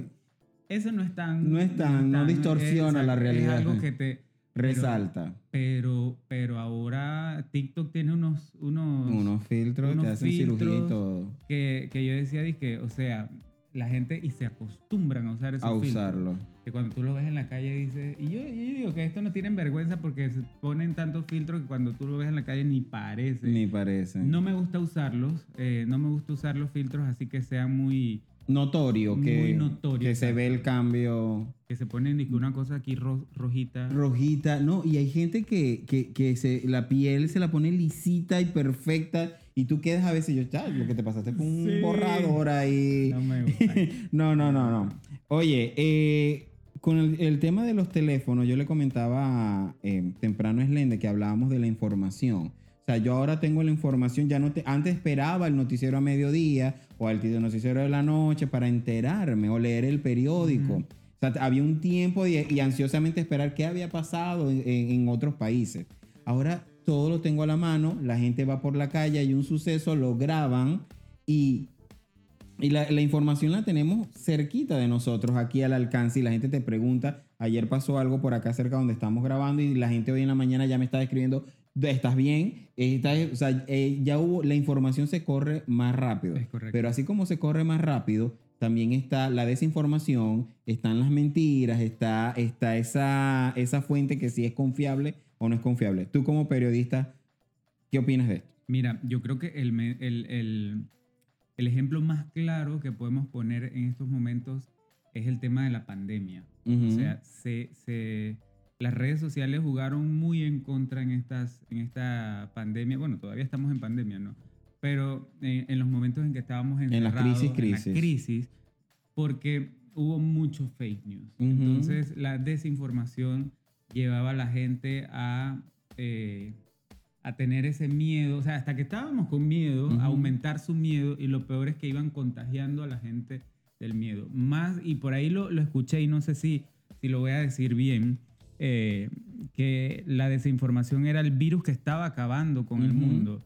Eso no es tan... No es tan- no distorsiona es- la realidad. Es algo que te... pero- Resalta. Pero, pero ahora TikTok tiene unos, unos, Unos filtros, unos te hacen cirugía y todo. que, que yo decía, que, o sea, la gente y se acostumbran a usar esos A filtros. usarlo. Que cuando tú lo ves en la calle dices, y yo, yo digo que esto no tienen vergüenza porque se ponen tantos filtros que cuando tú lo ves en la calle ni parece. Ni parece. No me gusta usarlos, eh, no me gusta usar los filtros así que sean muy, Notorio, que, Muy notorio, que se ve el cambio que se ponen y que una cosa aquí ro- rojita. rojita. No, y hay gente que, que, que se, la piel se la pone lisita y perfecta y tú quedas a veces, yo, "Chao, lo que te pasaste con un Sí. borrador ahí. No me gusta. No, no, no, no. Oye, eh, con el, el tema de los teléfonos, yo le comentaba eh, temprano a Slende que hablábamos de la información. O sea, yo ahora tengo la información, ya no te, antes esperaba el noticiero a mediodía o el noticiero de la noche para enterarme o leer el periódico. O sea, había un tiempo y, y ansiosamente esperar qué había pasado en- en otros países. Ahora todo lo tengo a la mano, la gente va por la calle, hay un suceso, lo graban y y la, la información la tenemos cerquita de nosotros, aquí al alcance, y la gente te pregunta, ayer pasó algo por acá cerca donde estamos grabando y la gente hoy en la mañana ya me está escribiendo, ¿estás bien? Estás- o sea, eh, ya hubo, la información se corre más rápido. Es. Pero así como se corre más rápido, también está la desinformación, están las mentiras, está, está esa, esa fuente que si es confiable o no es confiable. Tú como periodista, ¿qué opinas de esto? Mira, yo creo que el, el, el- el ejemplo más claro que podemos poner en estos momentos es el tema de la pandemia. O Ujú. sea, se, se- las redes sociales jugaron muy en contra en, estas, en esta pandemia. Bueno, todavía estamos en pandemia, ¿no? Pero en, en los momentos en que estábamos En la encerrados, crisis, en crisis. la crisis, porque hubo mucho fake news. Ujú. Entonces, la desinformación llevaba a la gente a, eh, a tener ese miedo. O sea, hasta que estábamos con miedo, a aumentar su miedo. Y lo peor es que iban contagiando a la gente del miedo. Más, y por ahí lo, lo escuché y no sé si, si lo voy a decir bien, eh, que la desinformación era el virus que estaba acabando con el mundo.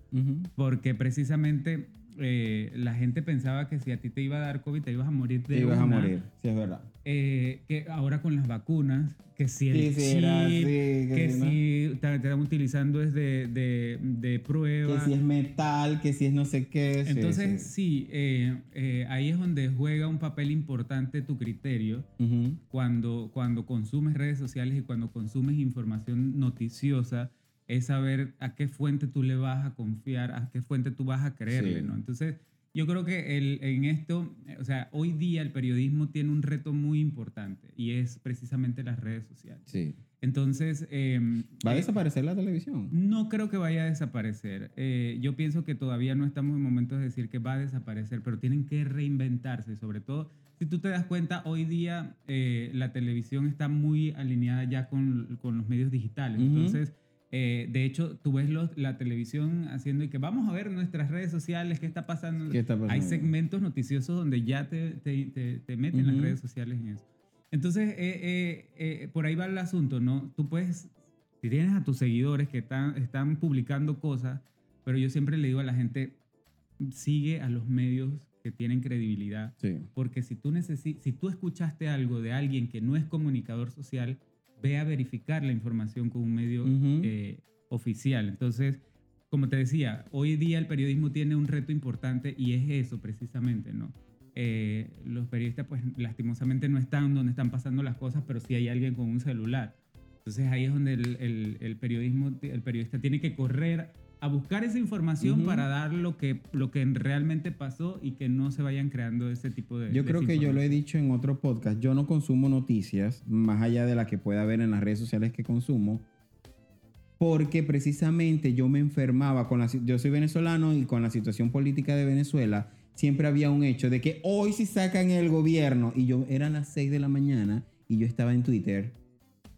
Porque precisamente eh, la gente pensaba que si a ti te iba a dar COVID te ibas a morir de Te ibas a morir, sí es verdad. Eh, que ahora con las vacunas, que si el Sí, sí, era chip, que que si no- te, te están utilizando es de, de, de Que prueba. si es metal, que si es no sé qué. Entonces, sí. eh, ahí es donde juega un papel importante tu criterio cuando, cuando consumes redes sociales y cuando consumes información noticiosa, es saber a qué fuente tú le vas a confiar, a qué fuente tú vas a creerle, Sí. ¿no? Entonces, yo creo que el, en esto, eh, o sea, hoy día el periodismo tiene un reto muy importante y es precisamente las redes sociales. Sí. Entonces, em, ¿Va a eh, desaparecer la televisión? no creo que vaya a desaparecer. Eh, yo pienso que todavía no estamos en momentos de decir que va a desaparecer, pero tienen que reinventarse. Sobre todo, si tú te das cuenta, hoy día eh, la televisión está muy alineada ya con, con los medios digitales. Ujú. Entonces, eh, de hecho, tú ves los- la televisión haciendo y que vamos a ver nuestras redes sociales, qué está pasando. ¿Qué está pasando? Hay segmentos noticiosos donde ya te, te, te- te meten las redes sociales en eso. Entonces, eh, eh, por ahí va el asunto, ¿no? Tú puedes, si tienes a tus seguidores que están, están publicando cosas, pero yo siempre le digo a la gente, sigue a los medios que tienen credibilidad, Sí. porque si tú, si tú escuchaste algo de alguien que no es comunicador social, ve a verificar la información con un medio Ujú. eh, oficial. Entonces, como te decía, hoy día el periodismo tiene un reto importante y es eso precisamente, ¿no? Eh, los periodistas, pues lastimosamente no están donde están pasando las cosas, pero sí hay alguien con un celular. Entonces ahí es donde el, el- el periodismo, el periodista tiene que correr a buscar esa información Ujú. para dar lo que, lo que realmente pasó y que no se vayan creando ese tipo de... Yo creo que yo lo he dicho en otro podcast. Yo no consumo noticias, más allá de la que pueda haber en las redes sociales que consumo, porque precisamente yo me enfermaba con la... Yo soy venezolano y con la situación política de Venezuela siempre había un hecho de que hoy si sacan el gobierno y yo eran las 6 de la mañana y yo estaba en Twitter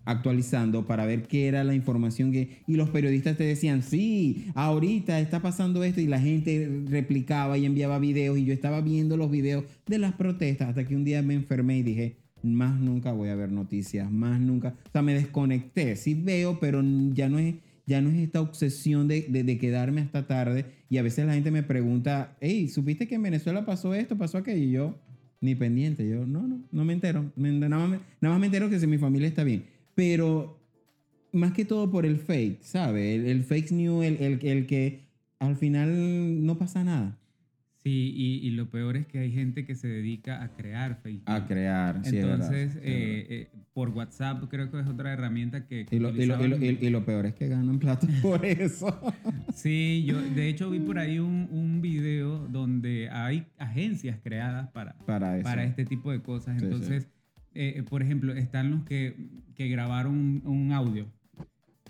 actualizando para ver qué era la información que... Y los periodistas te decían, sí, ahorita está pasando esto y la gente replicaba y enviaba videos y yo estaba viendo los videos de las protestas hasta que un día me enfermé y dije, más nunca voy a ver noticias, más nunca... O sea, me desconecté, sí veo, pero ya no es, ya no es esta obsesión de, de, de quedarme hasta tarde y a veces la gente me pregunta, hey, ¿supiste que en Venezuela pasó esto, pasó aquello? Y yo, ni pendiente, yo, no, no, no me entero, me, nada, más, nada más me entero que si mi familia está bien pero más que todo por el fake, ¿sabes? El, el, fake news, el, el, el, que al final no pasa nada. Sí, y, y, lo peor es que hay gente que se dedica a crear fake news. A crear, sí, Entonces, es verdad, eh, eh, por WhatsApp creo que es otra herramienta que... que y, lo, y, lo, y, y, lo, peor es que ganan plata por eso. sí, yo de hecho vi por ahí un, un video donde hay agencias creadas para, para, para este tipo de cosas. Entonces... Sí, sí eh, por ejemplo, están los que, que grabaron un, un, audio.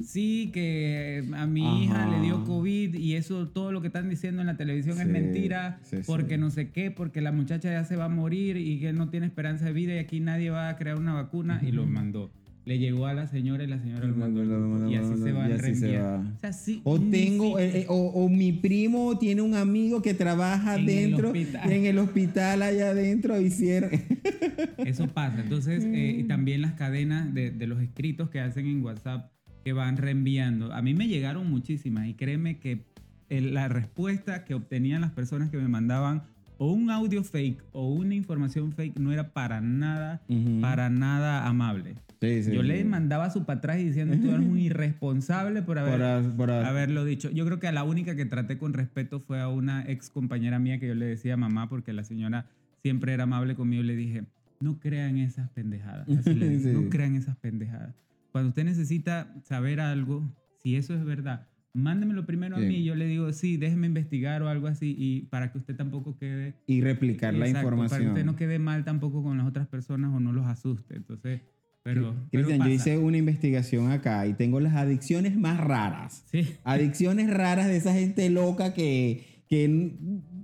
Sí, que a mi Ajá. hija le dio COVID y eso, todo lo que están diciendo en la televisión sí, es mentira, sí, porque sí. no sé qué, porque la muchacha ya se va a morir y que no tiene esperanza de vida y aquí nadie va a crear una vacuna y lo mandó le llegó a la señora y la señora lo mandó. Y así se va a reenviar. O, sea, sí, o tengo, eh, o, o, mi primo tiene un amigo que trabaja en dentro, el en el hospital allá adentro hicieron. Eso pasa. Entonces, eh, también las cadenas de, de, los escritos que hacen en WhatsApp que van reenviando. A mí me llegaron muchísimas y créeme que el, la respuesta que obtenían las personas que me mandaban o un audio fake o una información fake no era para nada, uh -huh. para nada amable. Sí, sí, yo sí. le mandaba su para atrás diciendo tú eres un irresponsable por, haber, por, a, por a... haberlo dicho. Yo creo que a la única que traté con respeto fue a una ex compañera mía que yo le decía mamá porque la señora siempre era amable conmigo le dije, no crean esas pendejadas. Así le dije, no crean esas pendejadas. Cuando usted necesita saber algo, si eso es verdad, mándemelo primero a mí. Yo le digo, sí, déjeme investigar o algo así y para que usted tampoco quede... Y replicar exacto, la información. Para que usted no quede mal tampoco con las otras personas o no los asuste. Entonces... Pero, Cristian, yo hice una investigación acá y tengo las adicciones más raras. Sí. Adicciones raras de esa gente loca que, que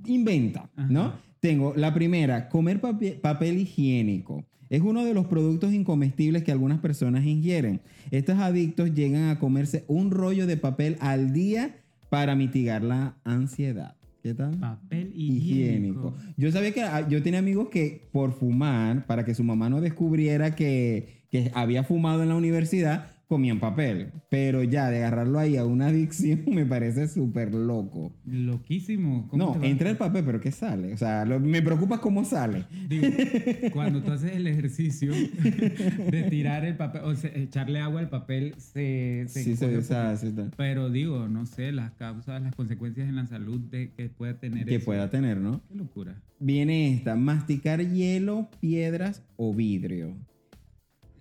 inventa, Ajá. ¿no? Tengo la primera, comer papel, papel higiénico. Es uno de los productos incomestibles que algunas personas ingieren. Estos adictos llegan a comerse un rollo de papel al día para mitigar la ansiedad. ¿Qué tal? Papel higiénico. higiénico. Yo sabía que ah, yo tenía amigos que por fumar, para que su mamá no descubriera que, que había fumado en la universidad, comían papel. Pero ya de agarrarlo ahí a una adicción me parece súper loco. Loquísimo. no, entra el papel, pero ¿qué sale? O sea, lo, me preocupa cómo sale. Digo, cuando tú haces el ejercicio de tirar el papel, o sea, echarle agua al papel, se... se sí, se deshace. Pero digo, no sé, las causas, las consecuencias en la salud de que pueda tener Que eso. pueda tener, ¿no? Qué locura. Viene esta, masticar hielo, piedras o vidrio.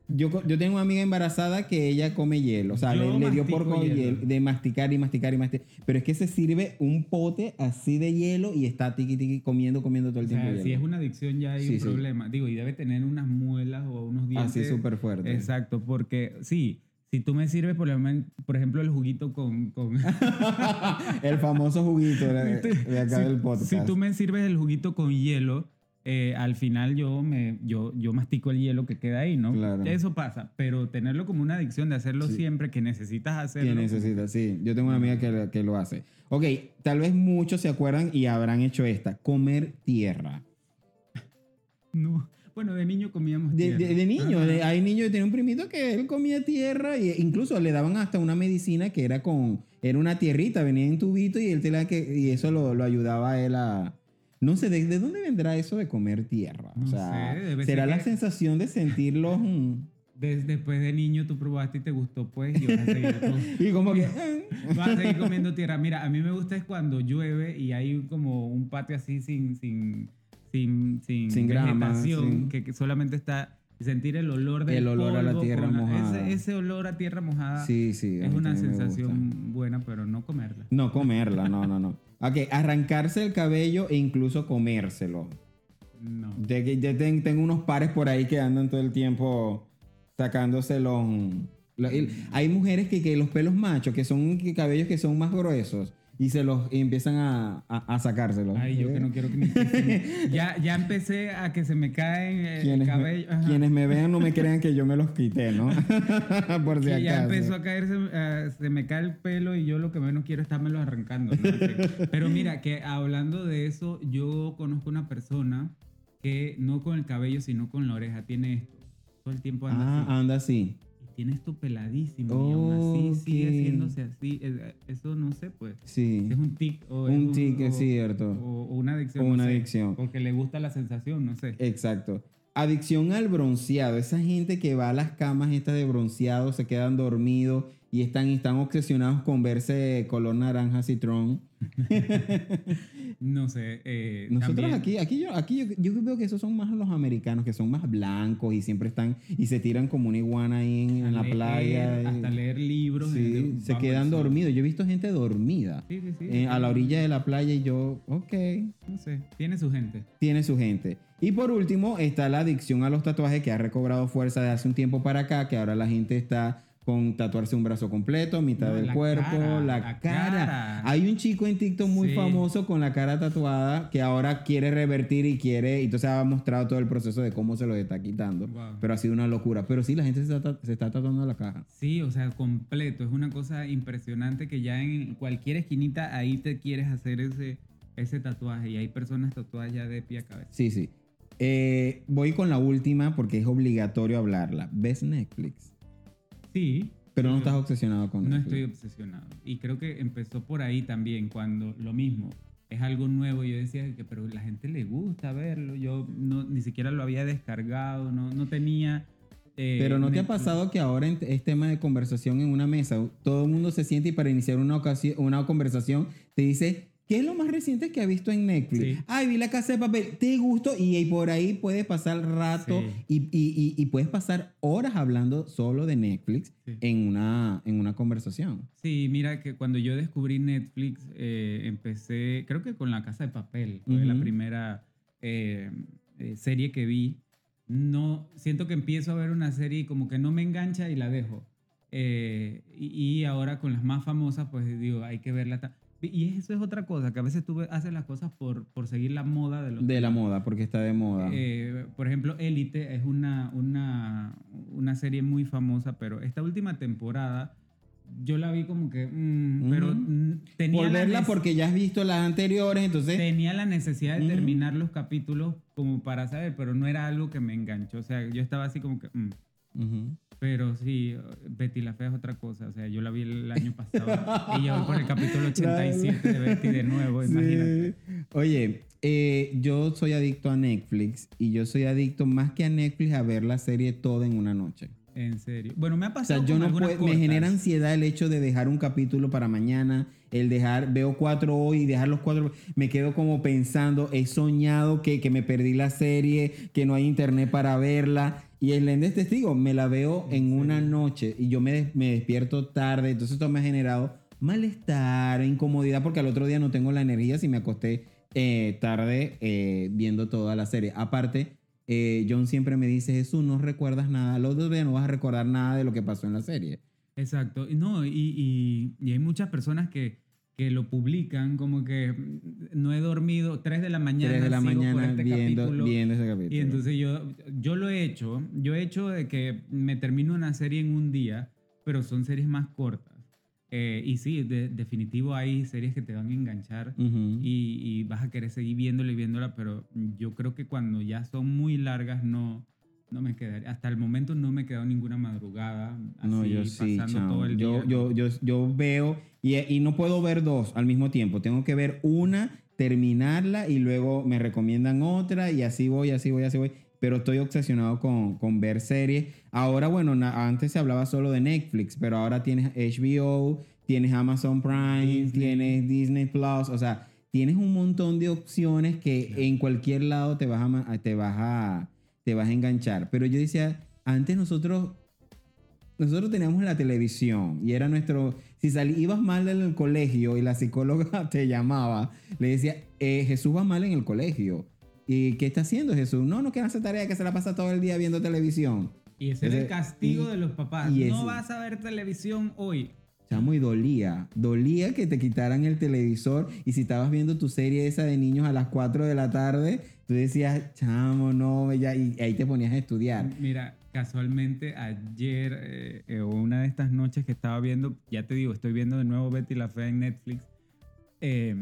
Yo, yo tengo una amiga embarazada que ella come hielo. O sea, le, le, dio por hielo. de masticar y masticar y masticar. Pero es que se sirve un pote así de hielo y está tiqui tiqui comiendo, comiendo todo el o tiempo. Sea, si es una adicción ya hay sí, un sí. problema. Digo, y debe tener unas muelas o unos dientes. Así súper fuerte. Exacto, porque sí. Si tú me sirves, por, por ejemplo, el juguito con... con... el famoso juguito de, de acá si, del podcast. Si tú me sirves el juguito con hielo, eh, al final yo, me, yo, yo mastico el hielo que queda ahí, ¿no? Claro. Eso pasa, pero tenerlo como una adicción de hacerlo sí. siempre, que necesitas hacerlo. Que necesitas, sí. Yo tengo una amiga que, que lo hace. Ok, tal vez muchos se acuerdan y habrán hecho esta, comer tierra. No. Bueno, de niño comíamos tierra. De, de, de niño, de, hay niños, tenía un primito que él comía tierra e incluso le daban hasta una medicina que era con, era una tierrita, venía en tubito y él te la que, y eso lo, lo ayudaba a él a, no sé, ¿de, ¿de, dónde vendrá eso de comer tierra? No o sea, sé, ¿será la que... sensación de sentirlo? Des, después de niño tú probaste y te gustó, pues, y vas a seguir, y como que... vas a seguir comiendo tierra. Mira, a mí me gusta es cuando llueve y hay como un patio así sin, sin, sin, sin, sin vegetación, grama, sí. que, solamente está sentir el olor del el olor a la tierra mojada. ese, ese, olor a tierra mojada sí sí es una sensación buena pero no comerla. No comerla no no no. Ok arrancarse el cabello e incluso comérselo. No. Ya ten, tengo unos pares por ahí que andan todo el tiempo sacándose los, los hay mujeres que, que los pelos machos que son cabellos que son más gruesos y se los y empiezan a, a, a sacárselos. Ay, yo que no quiero que me ya, ya empecé a que se me caen el quienes, cabello. me, quienes me vean no me crean que yo me los quité, ¿no? Por si Que ya acaso. empezó a caerse, eh, se me cae el pelo y yo lo que menos quiero es estármelo arrancando. ¿no? Sí. Pero mira, que hablando de eso, yo conozco una persona que no con el cabello, sino con la oreja, tiene esto. Todo el tiempo anda Ah, así. anda así. Y tiene esto peladísimo y aún así sigue haciéndose así. Eh, Eso no sé, pues. Sí. Es un tic o Un tic, es o- cierto. O, o una adicción. O no una sé, adicción. Porque le gusta la sensación, no sé. Exacto. Adicción al bronceado. Esa gente que va a las camas estas de bronceado, se quedan dormidos y están, están obsesionados con verse color naranja citrón. No sé. eh, Nosotros también- aquí, aquí, yo, aquí yo, yo veo que esos son más los americanos, que son más blancos y siempre están y se tiran como una iguana ahí en, en la leer, playa. Hasta leer libros. Sí, se quedan dormidos. Yo he visto gente dormida Sí, sí, sí. eh, a la orilla de la playa y yo, ok, No sé. Tiene su gente. tiene su gente. Y por último está la adicción a los tatuajes que ha recobrado fuerza de hace un tiempo para acá, que ahora la gente está con tatuarse un brazo completo, mitad No, del la cuerpo, cara, la, la cara. cara. Hay un chico en TikTok muy Sí. famoso con la cara tatuada que ahora quiere revertir y quiere, entonces ha mostrado todo el proceso de cómo se lo está quitando. Wow. Pero ha sido una locura. Pero sí, la gente se está, se está tatuando la caja. Sí, o sea, completo. Es una cosa impresionante que ya en cualquier esquinita ahí te quieres hacer ese, ese tatuaje. Y hay personas tatuadas ya de pie a cabeza. Sí, sí. Eh, voy con la última porque es obligatorio hablarla. ¿Ves Netflix? Sí. Pero no estás obsesionado con No Netflix. estoy obsesionado. Y creo que empezó por ahí también, cuando lo mismo. Es algo nuevo. Yo decía que, pero la gente le gusta verlo. Yo no, ni siquiera lo había descargado, no, no tenía. eh, Pero ¿no te ha Netflix. pasado que ahora es tema de conversación en una mesa? Todo el mundo se siente y para iniciar una, ocasi- una conversación te dice, ¿qué es lo más reciente que has visto en Netflix? Sí. Ay, vi la casa de papel, ¿te gustó? Y, y por ahí puedes pasar rato Sí. y, y- y- puedes pasar horas hablando solo de Netflix Sí. en, una, en una conversación. Sí, mira que cuando yo descubrí Netflix, eh, empecé, creo que con La Casa de Papel, fue la Ujú. primera eh, eh, serie que vi. No, siento que empiezo a ver una serie y como que no me engancha y la dejo. Eh, y, y ahora con las más famosas, pues digo, hay que verla. Y eso es otra cosa, que a veces tú haces las cosas por, por seguir la moda de los De la moda, porque está de moda. eh, por ejemplo, Élite es una, una, una serie muy famosa, pero esta última temporada yo la vi como que... mm, Pero Ujú. mm, tenía, por la verla nece- porque ya has visto las anteriores, entonces... tenía la necesidad de Ujú. terminar los capítulos como para saber, pero no era algo que me enganchó. O sea, yo estaba así como que... mm. Ujú. Pero sí, Betty la Fea es otra cosa. O sea, yo la vi el año pasado y ya voy por el capítulo 87 de Betty de nuevo, imagínate. Oye, eh, yo soy adicto a Netflix y yo soy adicto más que a Netflix a ver la serie toda en una noche. En serio. Bueno, me ha O pasado sea, yo no puedo, me genera ansiedad el hecho de dejar un capítulo para mañana, el dejar, veo cuatro hoy y dejar los cuatro, me quedo como pensando, he soñado que, que me perdí la serie, que no hay internet para verla. Y el Ende es testigo, me la veo en una noche y yo me, des- me despierto tarde, entonces esto me ha generado malestar, incomodidad, porque al otro día no tengo la energía si me acosté eh, tarde eh, viendo toda la serie. Aparte, eh, John siempre me dice, Jesús, no recuerdas nada, al otro día no vas a recordar nada de lo que pasó en la serie. Exacto. No, y, y- y hay muchas personas que, que lo publican como que mm, no he dormido 3 de la mañana, 3 de la sigo por mañana este viendo, capítulo. viendo ese capítulo. Y entonces yo, yo lo he hecho, yo he hecho de que me termino una serie en un día, pero son series más cortas. Eh, y sí, de- definitivo hay series que te van a enganchar Ujú. y, y vas a querer seguir viéndola y viéndola, pero yo creo que cuando ya son muy largas no, no me quedaría. Hasta el momento no me he quedado ninguna madrugada así no, yo sí, pasando chamo. todo el yo, día. yo, yo, yo veo y, y no puedo ver dos al mismo tiempo. Tengo que ver una, terminarla y luego me recomiendan otra y así voy, así voy, así voy. Pero estoy obsesionado con, con ver series. Ahora, bueno, antes se hablaba solo de Netflix, pero ahora tienes HBO, tienes Amazon Prime, Disney. tienes Disney Plus, o sea, tienes un montón de opciones que en cualquier lado te vas a, te vas a, te vas a enganchar. Pero yo decía, antes nosotros nosotros teníamos la televisión y era nuestro. Si salí, ibas mal del colegio y la psicóloga te llamaba, le decía, "Eh, Jesús va mal en el colegio. ¿Y qué está haciendo Jesús? No, no quiere hacer tarea, que se la pasa todo el día viendo televisión. Y ese es el castigo y- de los papás. y no vas a ver televisión hoy. Chamo, y dolía. Dolía que te quitaran el televisor. Y si estabas viendo tu serie esa de niños a las 4 de la tarde, tú decías, chamo, no, ya. Y ahí te ponías a estudiar. Mira, casualmente ayer eh, eh, una de estas noches que estaba viendo, ya te digo, estoy viendo de nuevo Betty la Fea en Netflix. eh,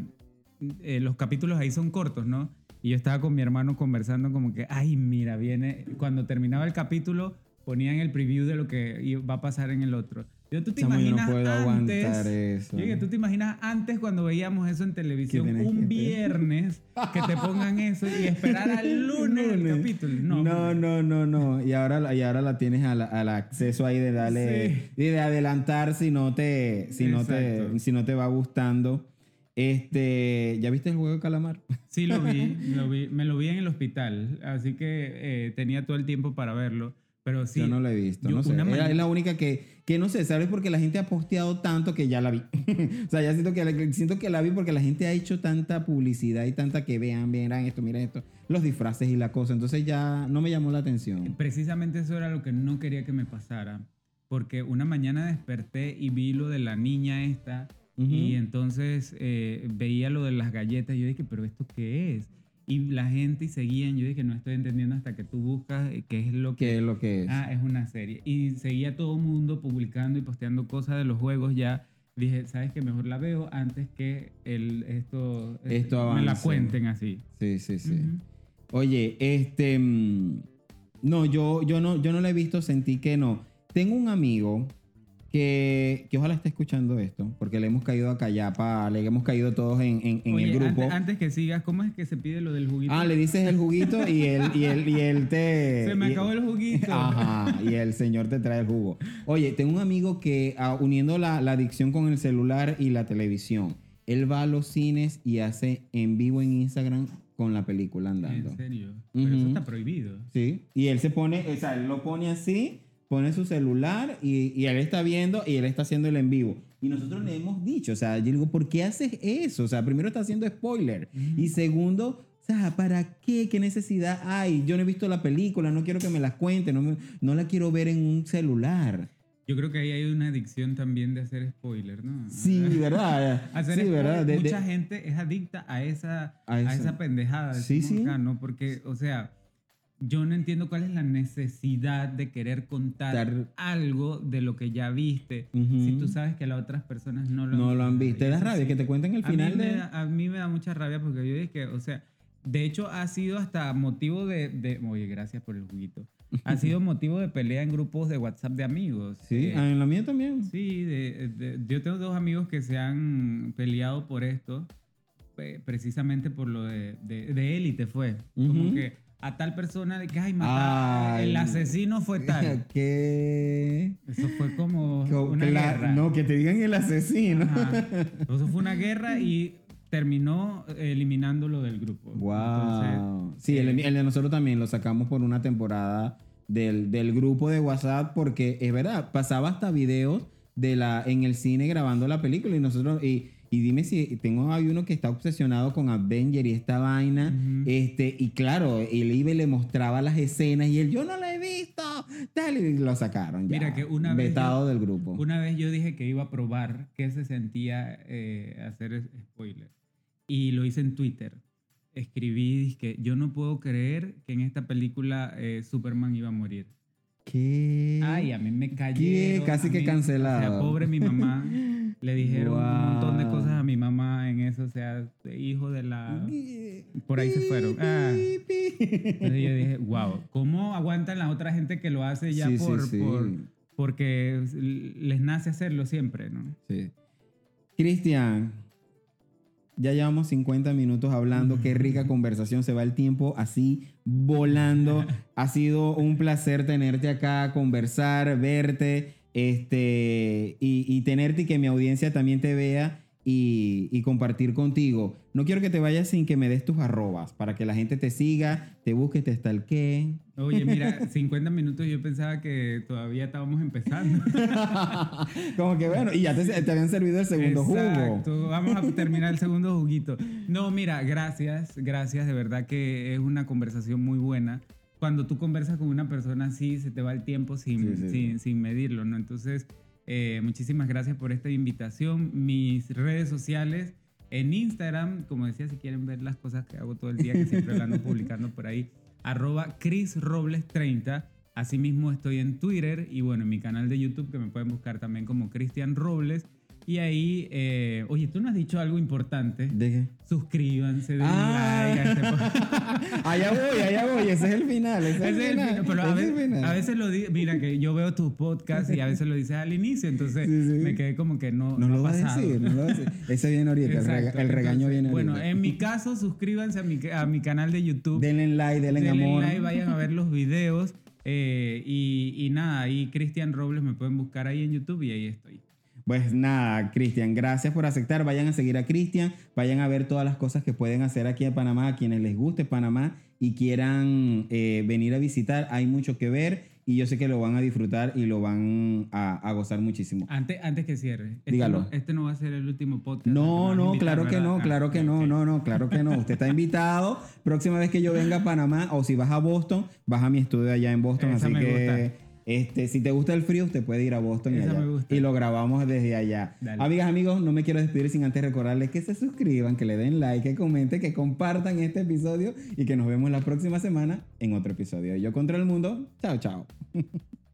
eh, los capítulos ahí son cortos, ¿no? Y yo estaba con mi hermano conversando como que, ay, mira, viene, cuando terminaba el capítulo ponían el preview de lo que iba a pasar en el otro. Yo, ¿tú te Chamo, yo no imaginas puedo antes? aguantar eso. Yo ¿tú te imaginas antes cuando veíamos eso en televisión que un viernes que te pongan eso y esperar al lunes el capítulo? No, no, no, no, no. Y ahora, y ahora la tienes al, al acceso ahí de darle, Sí. y de adelantar si no te, si no te, si no te va gustando. Este, ¿ya viste el juego de calamar? Sí, lo vi, lo vi, me lo vi en el hospital, así que eh, tenía todo el tiempo para verlo, pero sí. Yo no la he visto, yo no sé. es la única que, que no sé, ¿sabes? Porque la gente ha posteado tanto que ya la vi. o sea, ya siento que, la, siento que la vi porque la gente ha hecho tanta publicidad y tanta que vean, verán esto, miren esto, los disfraces y la cosa. Entonces ya no me llamó la atención. Precisamente eso era lo que no quería que me pasara, porque una mañana desperté y vi lo de la niña esta, y entonces eh, veía lo de las galletas, y yo dije, pero ¿esto qué es? Y la gente y seguían, yo dije, no estoy entendiendo hasta que tú buscas eh, qué es lo que ¿Qué es lo que es? Ah, es una serie. Y seguía todo el mundo publicando y posteando cosas de los juegos ya. Dije, ¿sabes qué? Mejor la veo antes que el, esto, Esto me la avance. cuenten así. Sí, sí, sí. Oye, este. mm, No, yo, yo no, yo no la he visto, sentí que no. Tengo un amigo que, que ojalá esté escuchando esto, porque le hemos caído a Cayapa, le hemos caído todos en, en- en Oye, el grupo. Antes, antes que sigas, ¿cómo es que se pide lo del juguito? Ah, le dices el juguito y él, y él, y él te. Se me acabó el juguito. Ajá, y el señor te trae el jugo. Oye, tengo un amigo que ah, uniendo la, la adicción con el celular y la televisión, él va a los cines y hace en vivo en Instagram con la película andando. En serio. Pero eso está prohibido. Sí, y él se pone, o sea, él lo pone así, pone su celular y, y él está viendo y él está haciendo el en vivo. Y nosotros le hemos dicho, o sea, yo digo, ¿por qué haces eso? O sea, primero está haciendo spoiler y segundo, o sea, ¿para qué? ¿Qué necesidad hay? Yo no he visto la película, no quiero que me la cuente, no, me- no la quiero ver en un celular. Yo creo que ahí hay una adicción también de hacer spoiler, ¿no? Sí, ¿verdad? Hacer sí, spoiler, ¿verdad? De- de- mucha gente es adicta a esa, A a esa pendejada. Sí, sí. acá, ¿no? Porque, o sea, yo no entiendo cuál es la necesidad de querer contar Dar- algo de lo que ya viste Ujú. si tú sabes que las otras personas no lo no lo han visto. ¿Te da rabia sí. que te cuenten el A final de...? da- a mí me da mucha rabia porque yo dije que, o sea, de hecho ha sido hasta motivo de, de- oye, gracias por el juguito. Ha sido motivo de pelea en grupos de WhatsApp de amigos. Sí, Eh, ah, en la mía también. Sí, de- de- yo tengo dos amigos que se han peleado por esto, eh, precisamente por lo de, élite fue. Como Ujú. que a tal persona de que, ay, mata- Ay. el asesino fue tal. ¿Qué? Eso fue como Co- una guerra. No, que te digan el asesino. Ajá. Eso fue una guerra y terminó eliminándolo del grupo. Wow. Entonces, sí, el, eh, el de nosotros también lo sacamos por una temporada del, del grupo de WhatsApp porque es verdad, pasaba hasta videos de la, en el cine grabando la película y nosotros, y, y dime si tengo hay uno que está obsesionado con Avenger y esta vaina, Ujú. este, y claro, él iba y le mostraba las escenas y él, yo no la he visto, tal, y lo sacaron ya. Mira que una vez vetado yo- del grupo. Una vez yo dije que iba a probar qué se sentía eh, hacer spoiler. Y lo hice en Twitter. Escribí que yo no puedo creer que en esta película eh, Superman iba a morir. ¿Qué? Ay, a mí me cayeron. Casi que mí- cancelado. O sea, pobre mi mamá. Le dijeron un montón de cosas a mi mamá en eso. O sea, hijo de la... Por ahí se fueron. Ah. Entonces yo dije, wow, ¿cómo aguantan la otra gente que lo hace ya Sí, sí, por, sí. por- porque les nace hacerlo siempre, ¿no? Sí. Cristian, ya llevamos 50 minutos hablando. Qué rica conversación. Se va el tiempo así volando. ha sido un placer tenerte acá, conversar, verte este, y, y tenerte y que mi audiencia también te vea y, y compartir contigo. No quiero que te vayas sin que me des tus arrobas para que la gente te siga, te busque, te stalkee. Oye, mira, 50 minutos yo pensaba que todavía estábamos empezando. Como que bueno, y ya te, te habían servido el segundo jugo. Vamos a terminar el segundo juguito. No, mira, gracias, gracias, de verdad que es una conversación muy buena. Cuando tú conversas con una persona así, se te va el tiempo sin, Sí, sí, sin, sin medirlo, ¿no? Entonces, Eh, muchísimas gracias por esta invitación. Mis redes sociales en Instagram, como decía, si quieren ver las cosas que hago todo el día, que siempre lo ando publicando por ahí, arroba Chris Robles 30. Asimismo estoy en Twitter y bueno, en mi canal de YouTube que me pueden buscar también como Cristian Robles. Y ahí, eh, oye, tú no has dicho algo importante. ¿De qué? Suscríbanse, denle Ah. like a este allá voy, allá voy. Ese es el final. Ese es el Ese es el final. pero a veces, final. a veces lo digo, mira que yo veo tus podcasts y a veces lo dices al inicio, entonces Sí, sí. me quedé como que no, No no lo ha va a decir, no lo va a decir. Ese viene ahorita, el, rega- Exacto, el regaño entonces, viene Bueno, ahorita. en mi caso, suscríbanse a mi, a mi canal de YouTube. Denle like, denle, denle amor. like, vayan a ver los videos. eh, y, y nada, ahí Cristian Robles me pueden buscar ahí en YouTube y ahí estoy. Pues nada, Cristian, gracias por aceptar. Vayan a seguir a Cristian, vayan a ver todas las cosas que pueden hacer aquí en Panamá, a quienes les guste Panamá y quieran eh, venir a visitar. Hay mucho que ver y yo sé que lo van a disfrutar y lo van a, a gozar muchísimo. Antes, antes que cierre, este Dígalo. No, este no va a ser el último podcast. No, no, invitar, claro que no, Ah, claro que no, ok. no, no, claro que no. Usted está invitado. Próxima vez que yo venga a Panamá o si vas a Boston, vas a mi estudio allá en Boston. Esa así que, gusta. Este, si te gusta el frío, usted puede ir a Boston y allá. me gusta. Y lo grabamos desde allá. Dale. Amigas, amigos, no me quiero despedir sin antes recordarles que se suscriban, que le den like, que comenten, que compartan este episodio y que nos vemos la próxima semana en otro episodio. Yo contra el mundo. Chao, chao.